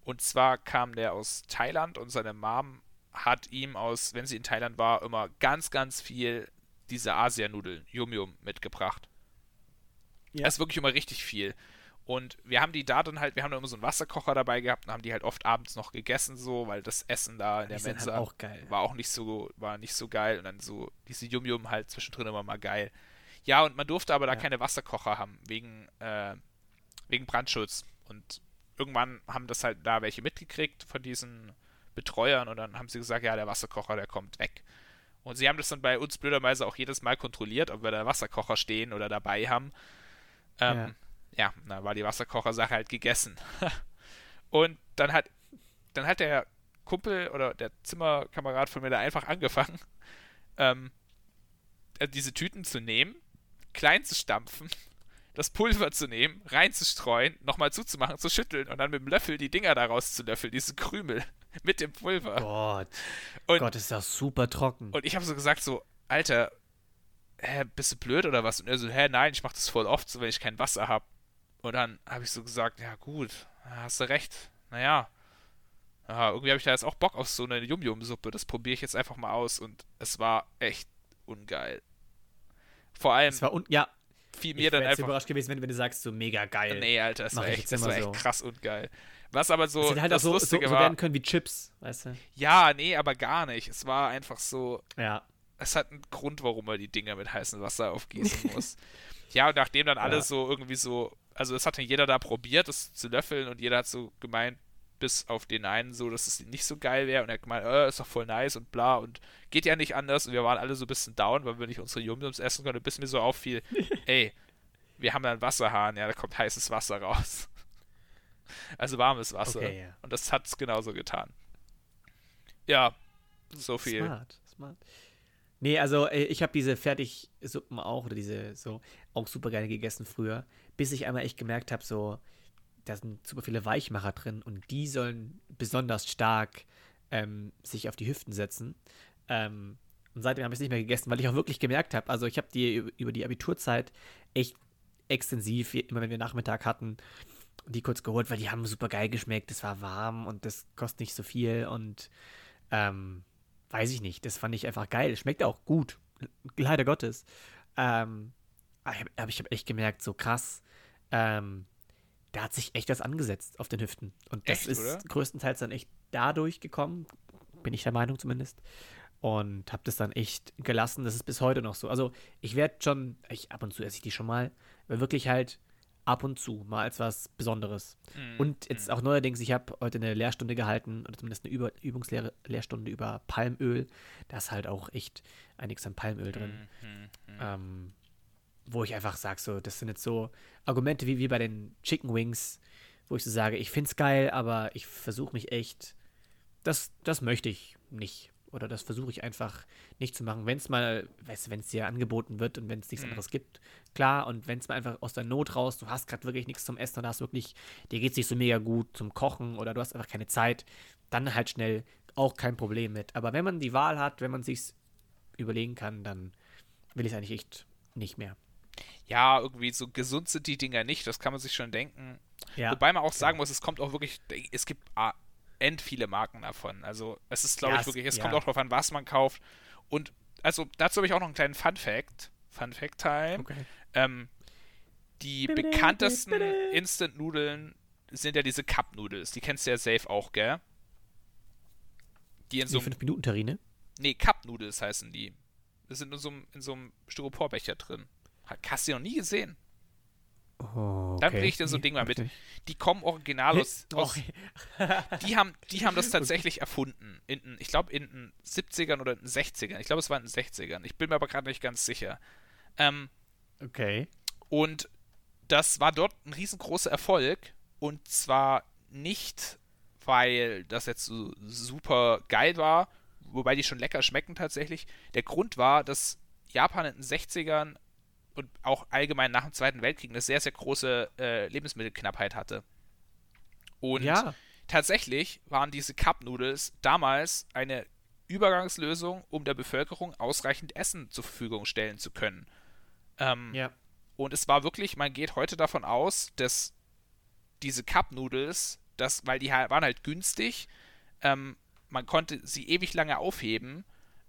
Und zwar kam der aus Thailand und seine Mom hat ihm aus, wenn sie in Thailand war, immer ganz, ganz viel diese Asianudeln, Yum Yum, mitgebracht. Ja. Das ist wirklich immer richtig viel. Und wir haben die da dann halt, wir haben immer so einen Wasserkocher dabei gehabt und haben die halt oft abends noch gegessen, so, weil das Essen da in der halt Mensa halt
auch
war auch nicht so, war nicht so geil und dann so diese Yum-Yum halt zwischendrin immer mal geil. Ja, und man durfte aber da ja. keine Wasserkocher haben, wegen, äh, wegen Brandschutz. Und irgendwann haben das halt da welche mitgekriegt von diesen Betreuern und dann haben sie gesagt, ja, der Wasserkocher, der kommt weg. Und sie haben das dann bei uns blöderweise auch jedes Mal kontrolliert, ob wir da Wasserkocher stehen oder dabei haben. Ähm, ja ja, dann war die Wasserkochersache halt gegessen. [laughs] und dann hat, dann hat der Kumpel oder der Zimmerkamerad von mir da einfach angefangen, ähm, äh, diese Tüten zu nehmen, klein zu stampfen, [laughs] das Pulver zu nehmen, reinzustreuen, nochmal zuzumachen, zu schütteln und dann mit dem Löffel die Dinger daraus zu löffeln, diese Krümel [laughs] mit dem Pulver.
Gott.
Und,
Gott, ist das super trocken.
und ich habe so gesagt, so, Alter, hä, bist du blöd oder was? Und er so, hä, nein, ich mach das voll oft, so wenn ich kein Wasser hab. Und dann habe ich so gesagt, ja gut, hast du recht. Naja. Ja, irgendwie habe ich da jetzt auch Bock auf so eine Yum-Yum-Suppe. Das probiere ich jetzt einfach mal aus. Und es war echt ungeil. Vor allem
Es war un ja,
fiel
ich
mir dann einfach.
überrascht gewesen, wenn, wenn du sagst, so mega geil.
Nee, Alter, es war echt, das war echt
so.
krass ungeil. Was aber so
das hätte halt auch so, so, so werden können wie Chips, weißt du?
Ja, nee, aber gar nicht. Es war einfach so,
Ja.
es hat einen Grund, warum man die Dinger mit heißem Wasser aufgießen [laughs] muss. ja, und nachdem dann alle
Ja.
so irgendwie so, also es hat dann jeder da probiert, das zu löffeln und jeder hat so gemeint, bis auf den einen so, dass es nicht so geil wäre und er hat gemeint, äh, ist doch voll nice und bla und geht ja nicht anders und wir waren alle so ein bisschen down, weil wir nicht unsere Yum-Yums essen konnten, bis mir so auffiel, [laughs] ey, wir haben da einen Wasserhahn, ja, da kommt heißes Wasser raus. [laughs] Also warmes Wasser.
Okay, ja.
Und das hat es genauso getan. Ja, so viel.
Smart, smart. Nee, also äh, ich habe diese Fertigsuppen auch oder diese so auch super gerne gegessen früher, bis ich einmal echt gemerkt habe, so da sind super viele Weichmacher drin und die sollen besonders stark ähm, sich auf die Hüften setzen. Ähm, und seitdem habe ich es nicht mehr gegessen, weil ich auch wirklich gemerkt habe, also ich habe die über die Abiturzeit echt extensiv, immer wenn wir Nachmittag hatten, die kurz geholt, weil die haben super geil geschmeckt, es war warm und das kostet nicht so viel und ähm, weiß ich nicht, das fand ich einfach geil. Schmeckt auch gut, leider Gottes. Ähm, aber ich habe echt gemerkt, so krass, ähm, da hat sich echt was angesetzt auf den Hüften. Und das
Echt,
ist
oder?
größtenteils dann echt dadurch gekommen, bin ich der Meinung zumindest. Und habe das dann echt gelassen. Das ist bis heute noch so. Also ich werde schon, ich, ab und zu esse ich die schon mal, aber wirklich halt ab und zu mal als was Besonderes.
Mhm,
Und jetzt auch neuerdings, ich habe heute eine Lehrstunde gehalten, oder zumindest eine Über Übungslehre Lehrstunde über Palmöl. Da ist halt auch echt einiges an Palmöl drin.
Mhm, mhm, mhm.
Ähm, wo ich einfach sage, so, das sind jetzt so Argumente wie, wie bei den Chicken Wings, wo ich so sage, ich finde es geil, aber ich versuche mich echt, das, das möchte ich nicht. Oder das versuche ich einfach nicht zu machen. Wenn es mal, weißt du, wenn es dir angeboten wird und wenn es nichts
Mhm.
anderes gibt, klar. Und wenn es mal einfach aus der Not raus, du hast gerade wirklich nichts zum Essen und hast wirklich, dir geht es nicht so mega gut zum Kochen oder du hast einfach keine Zeit, dann halt schnell auch kein Problem mit. Aber wenn man die Wahl hat, wenn man sich's überlegen kann, dann will ich es eigentlich echt nicht mehr.
Ja, irgendwie so gesund sind die Dinger nicht, das kann man sich schon denken.
Ja.
Wobei man auch sagen muss, es kommt auch wirklich, es gibt ah, end viele Marken davon. Also es ist, glaube
Ja,
ich, wirklich, es
ja.
kommt auch darauf an, was man kauft. Und also dazu habe ich auch noch einen kleinen Fun Fact. Fun Fact Time.
Okay.
Ähm, die
Bitte,
bekanntesten. Instant-Nudeln sind ja diese Cup-Nudels. Die kennst du ja safe auch, gell? Die in so
Die
einem
5-Minuten-Terrine.
Nee, Cup-Nudels heißen die. Das sind in so einem, in so einem Styroporbecher drin. Ha- Hast du noch nie gesehen?
Oh,
Dann bring ich dir so ein Ding mal mit. Die kommen original aus. [laughs] aus die, haben, die haben das [laughs] tatsächlich erfunden. In, ich glaube, in den 70ern oder in den 60ern. Ich glaube, es war in den 60ern. Ich bin mir aber gerade nicht ganz sicher. Ähm,
Okay.
und das war dort ein riesengroßer Erfolg. Und zwar nicht, weil das jetzt so super geil war, wobei die schon lecker schmecken tatsächlich. Der Grund war, dass Japan in den 60ern und auch allgemein nach dem Zweiten Weltkrieg eine sehr, sehr große äh, Lebensmittelknappheit hatte. Und
Ja.
tatsächlich waren diese Cup-Noodles damals eine Übergangslösung, um der Bevölkerung ausreichend Essen zur Verfügung stellen zu können. Ähm,
Ja.
und es war wirklich, man geht heute davon aus, dass diese Cup-Noodles, das, weil die waren halt günstig, ähm, man konnte sie ewig lange aufheben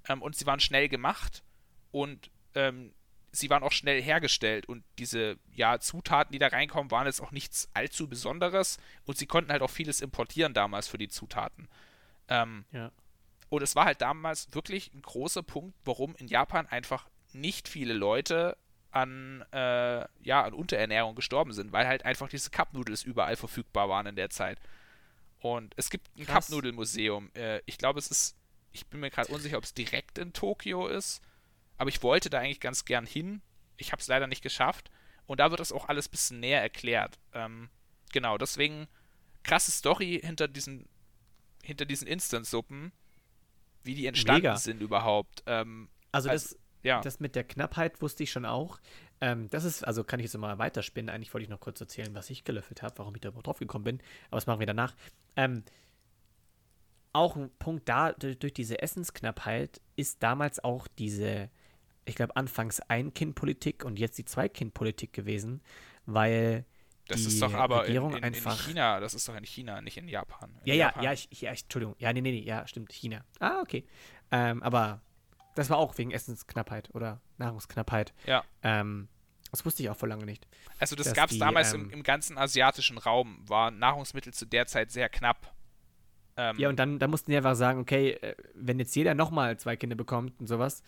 ähm, und sie waren schnell gemacht und ähm, sie waren auch schnell hergestellt und diese ja, Zutaten, die da reinkommen, waren jetzt auch nichts allzu Besonderes und sie konnten halt auch vieles importieren damals für die Zutaten. Ähm,
Ja.
und es war halt damals wirklich ein großer Punkt, warum in Japan einfach nicht viele Leute an, äh, ja, an Unterernährung gestorben sind, weil halt einfach diese Cup-Noodles überall verfügbar waren in der Zeit. Und es gibt ein. Cup-Nudel-Museum. Äh, ich glaube, es ist, ich bin mir gerade unsicher, ob es direkt in Tokio ist, aber ich wollte da eigentlich ganz gern hin. Ich habe es leider nicht geschafft. Und da wird das auch alles ein bisschen näher erklärt. Ähm, genau, deswegen krasse Story hinter diesen, hinter diesen Instant-Suppen, wie die entstanden
Mega.
sind überhaupt. Ähm,
Also
Also,
das,
Ja.
Das mit der Knappheit wusste ich schon auch. Ähm, das ist, also kann ich jetzt mal weiterspinnen. Eigentlich wollte ich noch kurz erzählen, was ich gelöffelt habe, warum ich da überhaupt drauf gekommen bin. Aber das machen wir danach. Ähm, auch ein Punkt da, durch, durch diese Essensknappheit ist damals auch diese, ich glaube, anfangs Ein-Kind-Politik und jetzt die Zwei-Kind-Politik gewesen, weil
das
die
ist doch aber
Regierung
in, in,
einfach.
in China, das ist doch in China, nicht in Japan. In
Ja, ja,
Japan,
ja, ich, ja, ich, Entschuldigung. Ja, nee, nee, nee, ja, stimmt, China. Ah, okay. Ähm, aber das war auch wegen Essensknappheit oder Nahrungsknappheit.
Ja.
Ähm, das wusste ich auch vor lange nicht.
Also das gab es damals
ähm,
im, im ganzen asiatischen Raum, waren Nahrungsmittel zu der Zeit sehr knapp. Ähm,
Ja, und dann, dann mussten die einfach sagen, okay, äh, wenn jetzt jeder nochmal zwei Kinder bekommt und sowas,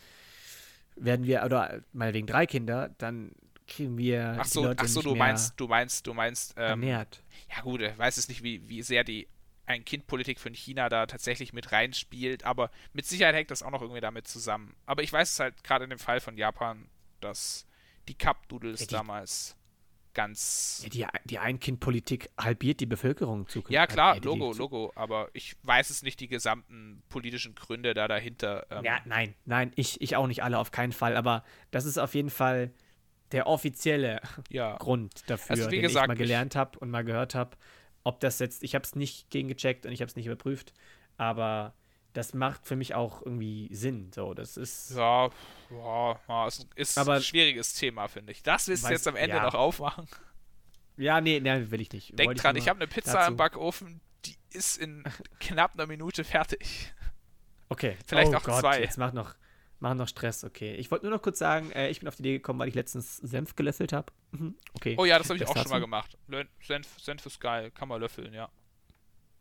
werden wir, oder meinetwegen drei Kinder, dann kriegen wir
ach
die
so,
Leute
ach so
nicht
du meinst, du meinst, du meinst, ähm,
ernährt.
ja gut, ich weiß es nicht, wie, wie sehr die Ein-Kind-Politik von China da tatsächlich mit reinspielt, aber mit Sicherheit hängt das auch noch irgendwie damit zusammen. Aber ich weiß es halt gerade in dem Fall von Japan, dass die Cup-Doodles
Ja,
damals ganz
Ja, die, die Ein-Kind-Politik halbiert die Bevölkerung zukünftig.
Ja, klar,
Äh, die-
Logo, Logo, aber ich weiß es nicht, die gesamten politischen Gründe da dahinter. Ähm,
Ja, nein, nein, ich, ich auch nicht alle, auf keinen Fall. Aber das ist auf jeden Fall der offizielle [laughs]
ja.
Grund dafür,
Also, wie
den
gesagt,
ich mal gelernt habe und mal gehört habe. Ob das jetzt, ich habe es nicht gegengecheckt und ich habe es nicht überprüft, aber das macht für mich auch irgendwie Sinn. So, das ist.
Ja, ja, ist, ist
Aber-
ein schwieriges Thema, finde ich. Das willst du jetzt am Ende
ja.
noch aufmachen.
Ja, nee, nee, will ich nicht.
Denk
Wollte
dran,
nur
ich habe eine Pizza
dazu-
im Backofen, die ist in knapp einer Minute fertig.
Okay,
Vielleicht
oh
auch
Gott,
zwei.
Jetzt mach noch, mach noch Stress, okay. Ich wollte nur noch kurz sagen, äh, ich bin auf die Idee gekommen, weil ich letztens Senf gelöffelt habe. Mhm, okay.
Oh ja, das habe ich
Das
auch schon mal gemacht. Senf, Senf ist geil, kann man löffeln, ja.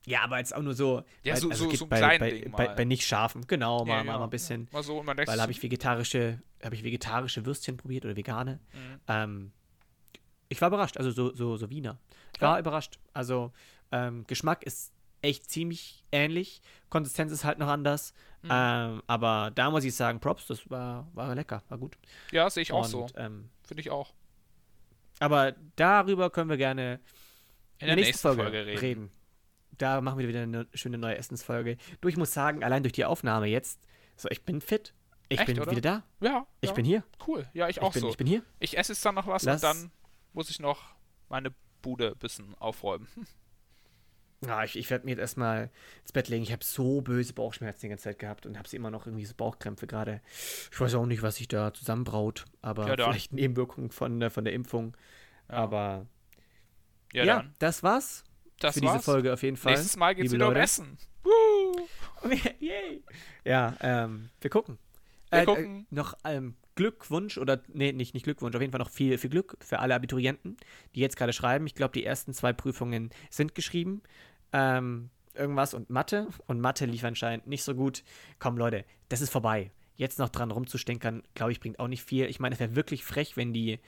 Ja, aber jetzt auch nur so.
Ja,
weil-
so-
also
so- so ein
bei, bei,
Ding
bei,
mal.
bei nicht scharfen, genau, mal,
ja,
mal,
ja,
mal ein bisschen.
Mal so und man
Weil habe ich vegetarische, habe ich vegetarische Würstchen probiert oder vegane.
Mhm.
Ähm, ich war überrascht, also so, so, so Wiener. Ich war überrascht. Also ähm, Geschmack ist echt ziemlich ähnlich. Konsistenz ist halt noch anders.
Mhm.
Ähm, aber da muss ich sagen, Props, das war, war lecker, war gut.
Ja, sehe ich auch
Und,
so.
Ähm,
Finde ich auch.
aber darüber können wir gerne
In der nächsten, Folge, reden.
reden. Da machen wir wieder eine schöne neue Essensfolge. Du, ich muss sagen, allein durch die Aufnahme jetzt, so, ich bin fit. Ich
Echt,
bin
oder?
wieder da.
Ja,
Ich
ja,
bin hier.
cool. Ja, ich
Ich
auch
bin,
so.
ich bin hier.
Ich esse jetzt dann noch was
Lass-
und dann muss ich noch meine Bude ein bisschen aufräumen. [laughs]
Ja, ich, ich werde mir jetzt erstmal ins Bett legen. Ich habe so böse Bauchschmerzen die ganze Zeit gehabt und habe sie immer noch irgendwie so Bauchkrämpfe gerade. Ich weiß auch nicht, was sich da zusammenbraut, aber
Ja,
vielleicht Nebenwirkungen von, der- von der Impfung.
Ja.
Aber
Ja,
ja, das war's
Das
für diese
war's.
Folge auf jeden Fall.
Nächstes Mal geht's wieder um
Leute.
Essen. Woo! [laughs]
Yay. Ja, ähm, wir gucken.
Wir
Äh,
gucken.
Äh, noch ähm, Glückwunsch oder nee, nicht, nicht Glückwunsch, auf jeden Fall noch viel, viel Glück für alle Abiturienten, die jetzt gerade schreiben. Ich glaube, die ersten zwei Prüfungen sind geschrieben. Ähm, irgendwas und Mathe. Und Mathe lief anscheinend nicht so gut. Komm, Leute, das ist vorbei. Jetzt noch dran rumzustänkern, glaube ich, bringt auch nicht viel. Ich meine, es wäre wirklich frech, wenn die,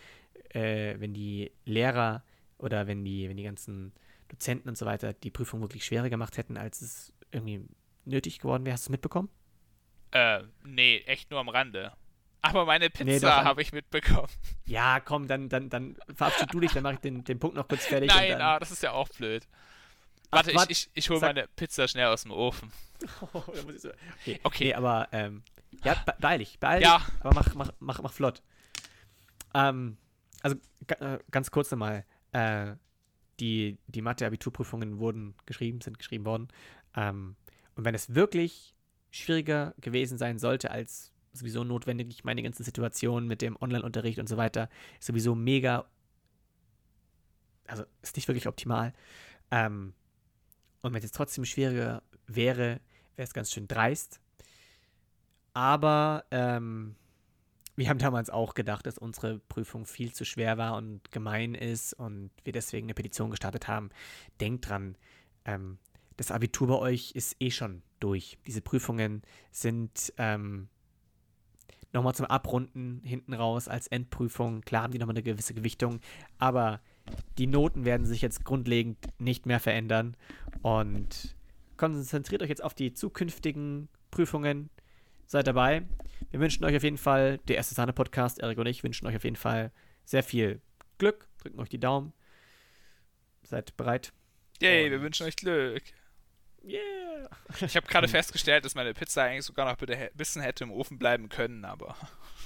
äh, wenn die Lehrer oder wenn die, wenn die ganzen Dozenten und so weiter die Prüfung wirklich schwerer gemacht hätten, als es irgendwie nötig geworden wäre. Hast du es mitbekommen?
Äh, nee, echt nur am Rande. Aber meine
Nee,
Pizza
an-
habe ich mitbekommen. [laughs]
Ja, komm, dann, dann, dann verabschied du dich, dann mache ich den, den Punkt noch kurz fertig.
Nein,
dann,
ah, das ist ja auch blöd.
Ach,
Warte, ich,
wart-
ich, ich hole
sag-
meine Pizza schnell aus dem Ofen. [laughs]
Da muss ich so- okay.
Okay.
Nee, aber, ähm, ja, be beeil dich, beeil
Ja.
dich, aber mach, mach, mach, mach flott. Ähm, also, äh, ganz kurz nochmal, äh, die, die Mathe-Abiturprüfungen wurden geschrieben, sind geschrieben worden. Ähm, und wenn es wirklich schwieriger gewesen sein sollte als sowieso notwendig, ich meine, die ganzen Situationen mit dem Online-Unterricht und so weiter, ist sowieso mega, also ist nicht wirklich optimal. Ähm, und wenn es jetzt trotzdem schwieriger wäre, wäre es ganz schön dreist. Aber ähm, wir haben damals auch gedacht, dass unsere Prüfung viel zu schwer war und gemein ist und wir deswegen eine Petition gestartet haben. Denkt dran, ähm, das Abitur bei euch ist eh schon durch. Diese Prüfungen sind ähm, nochmal zum Abrunden hinten raus als Endprüfung. Klar haben die nochmal eine gewisse Gewichtung, aber die Noten werden sich jetzt grundlegend nicht mehr verändern. Und konzentriert euch jetzt auf die zukünftigen Prüfungen. Seid dabei. Wir wünschen euch auf jeden Fall, der erste Sahne-Podcast, Erik und ich wünschen euch auf jeden Fall sehr viel Glück. Drücken euch die Daumen. Seid bereit.
Yay, wir
Und-
wünschen euch Glück.
Yeah!
Ich habe gerade [laughs] festgestellt, dass meine Pizza eigentlich sogar noch ein bisschen hätte im Ofen bleiben können, aber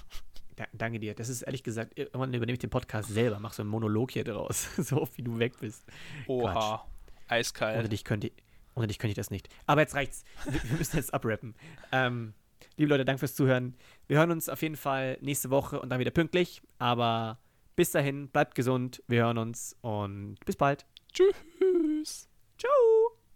[laughs]
Da, danke dir. Das ist ehrlich gesagt, irgendwann übernehme ich den Podcast selber, mach so einen Monolog hier draus, [laughs] so oft wie du weg bist.
Oha. Quatsch. Eiskalt.
Ohne dich könnte ich, ohne dich könnte ich das nicht. Aber jetzt reicht's. Wir, wir müssen jetzt abrappen. Ähm, liebe Leute, danke fürs Zuhören. Wir hören uns auf jeden Fall nächste Woche und dann wieder pünktlich. Aber bis dahin, bleibt gesund. Wir hören uns und bis bald.
Tschüss.
Ciao.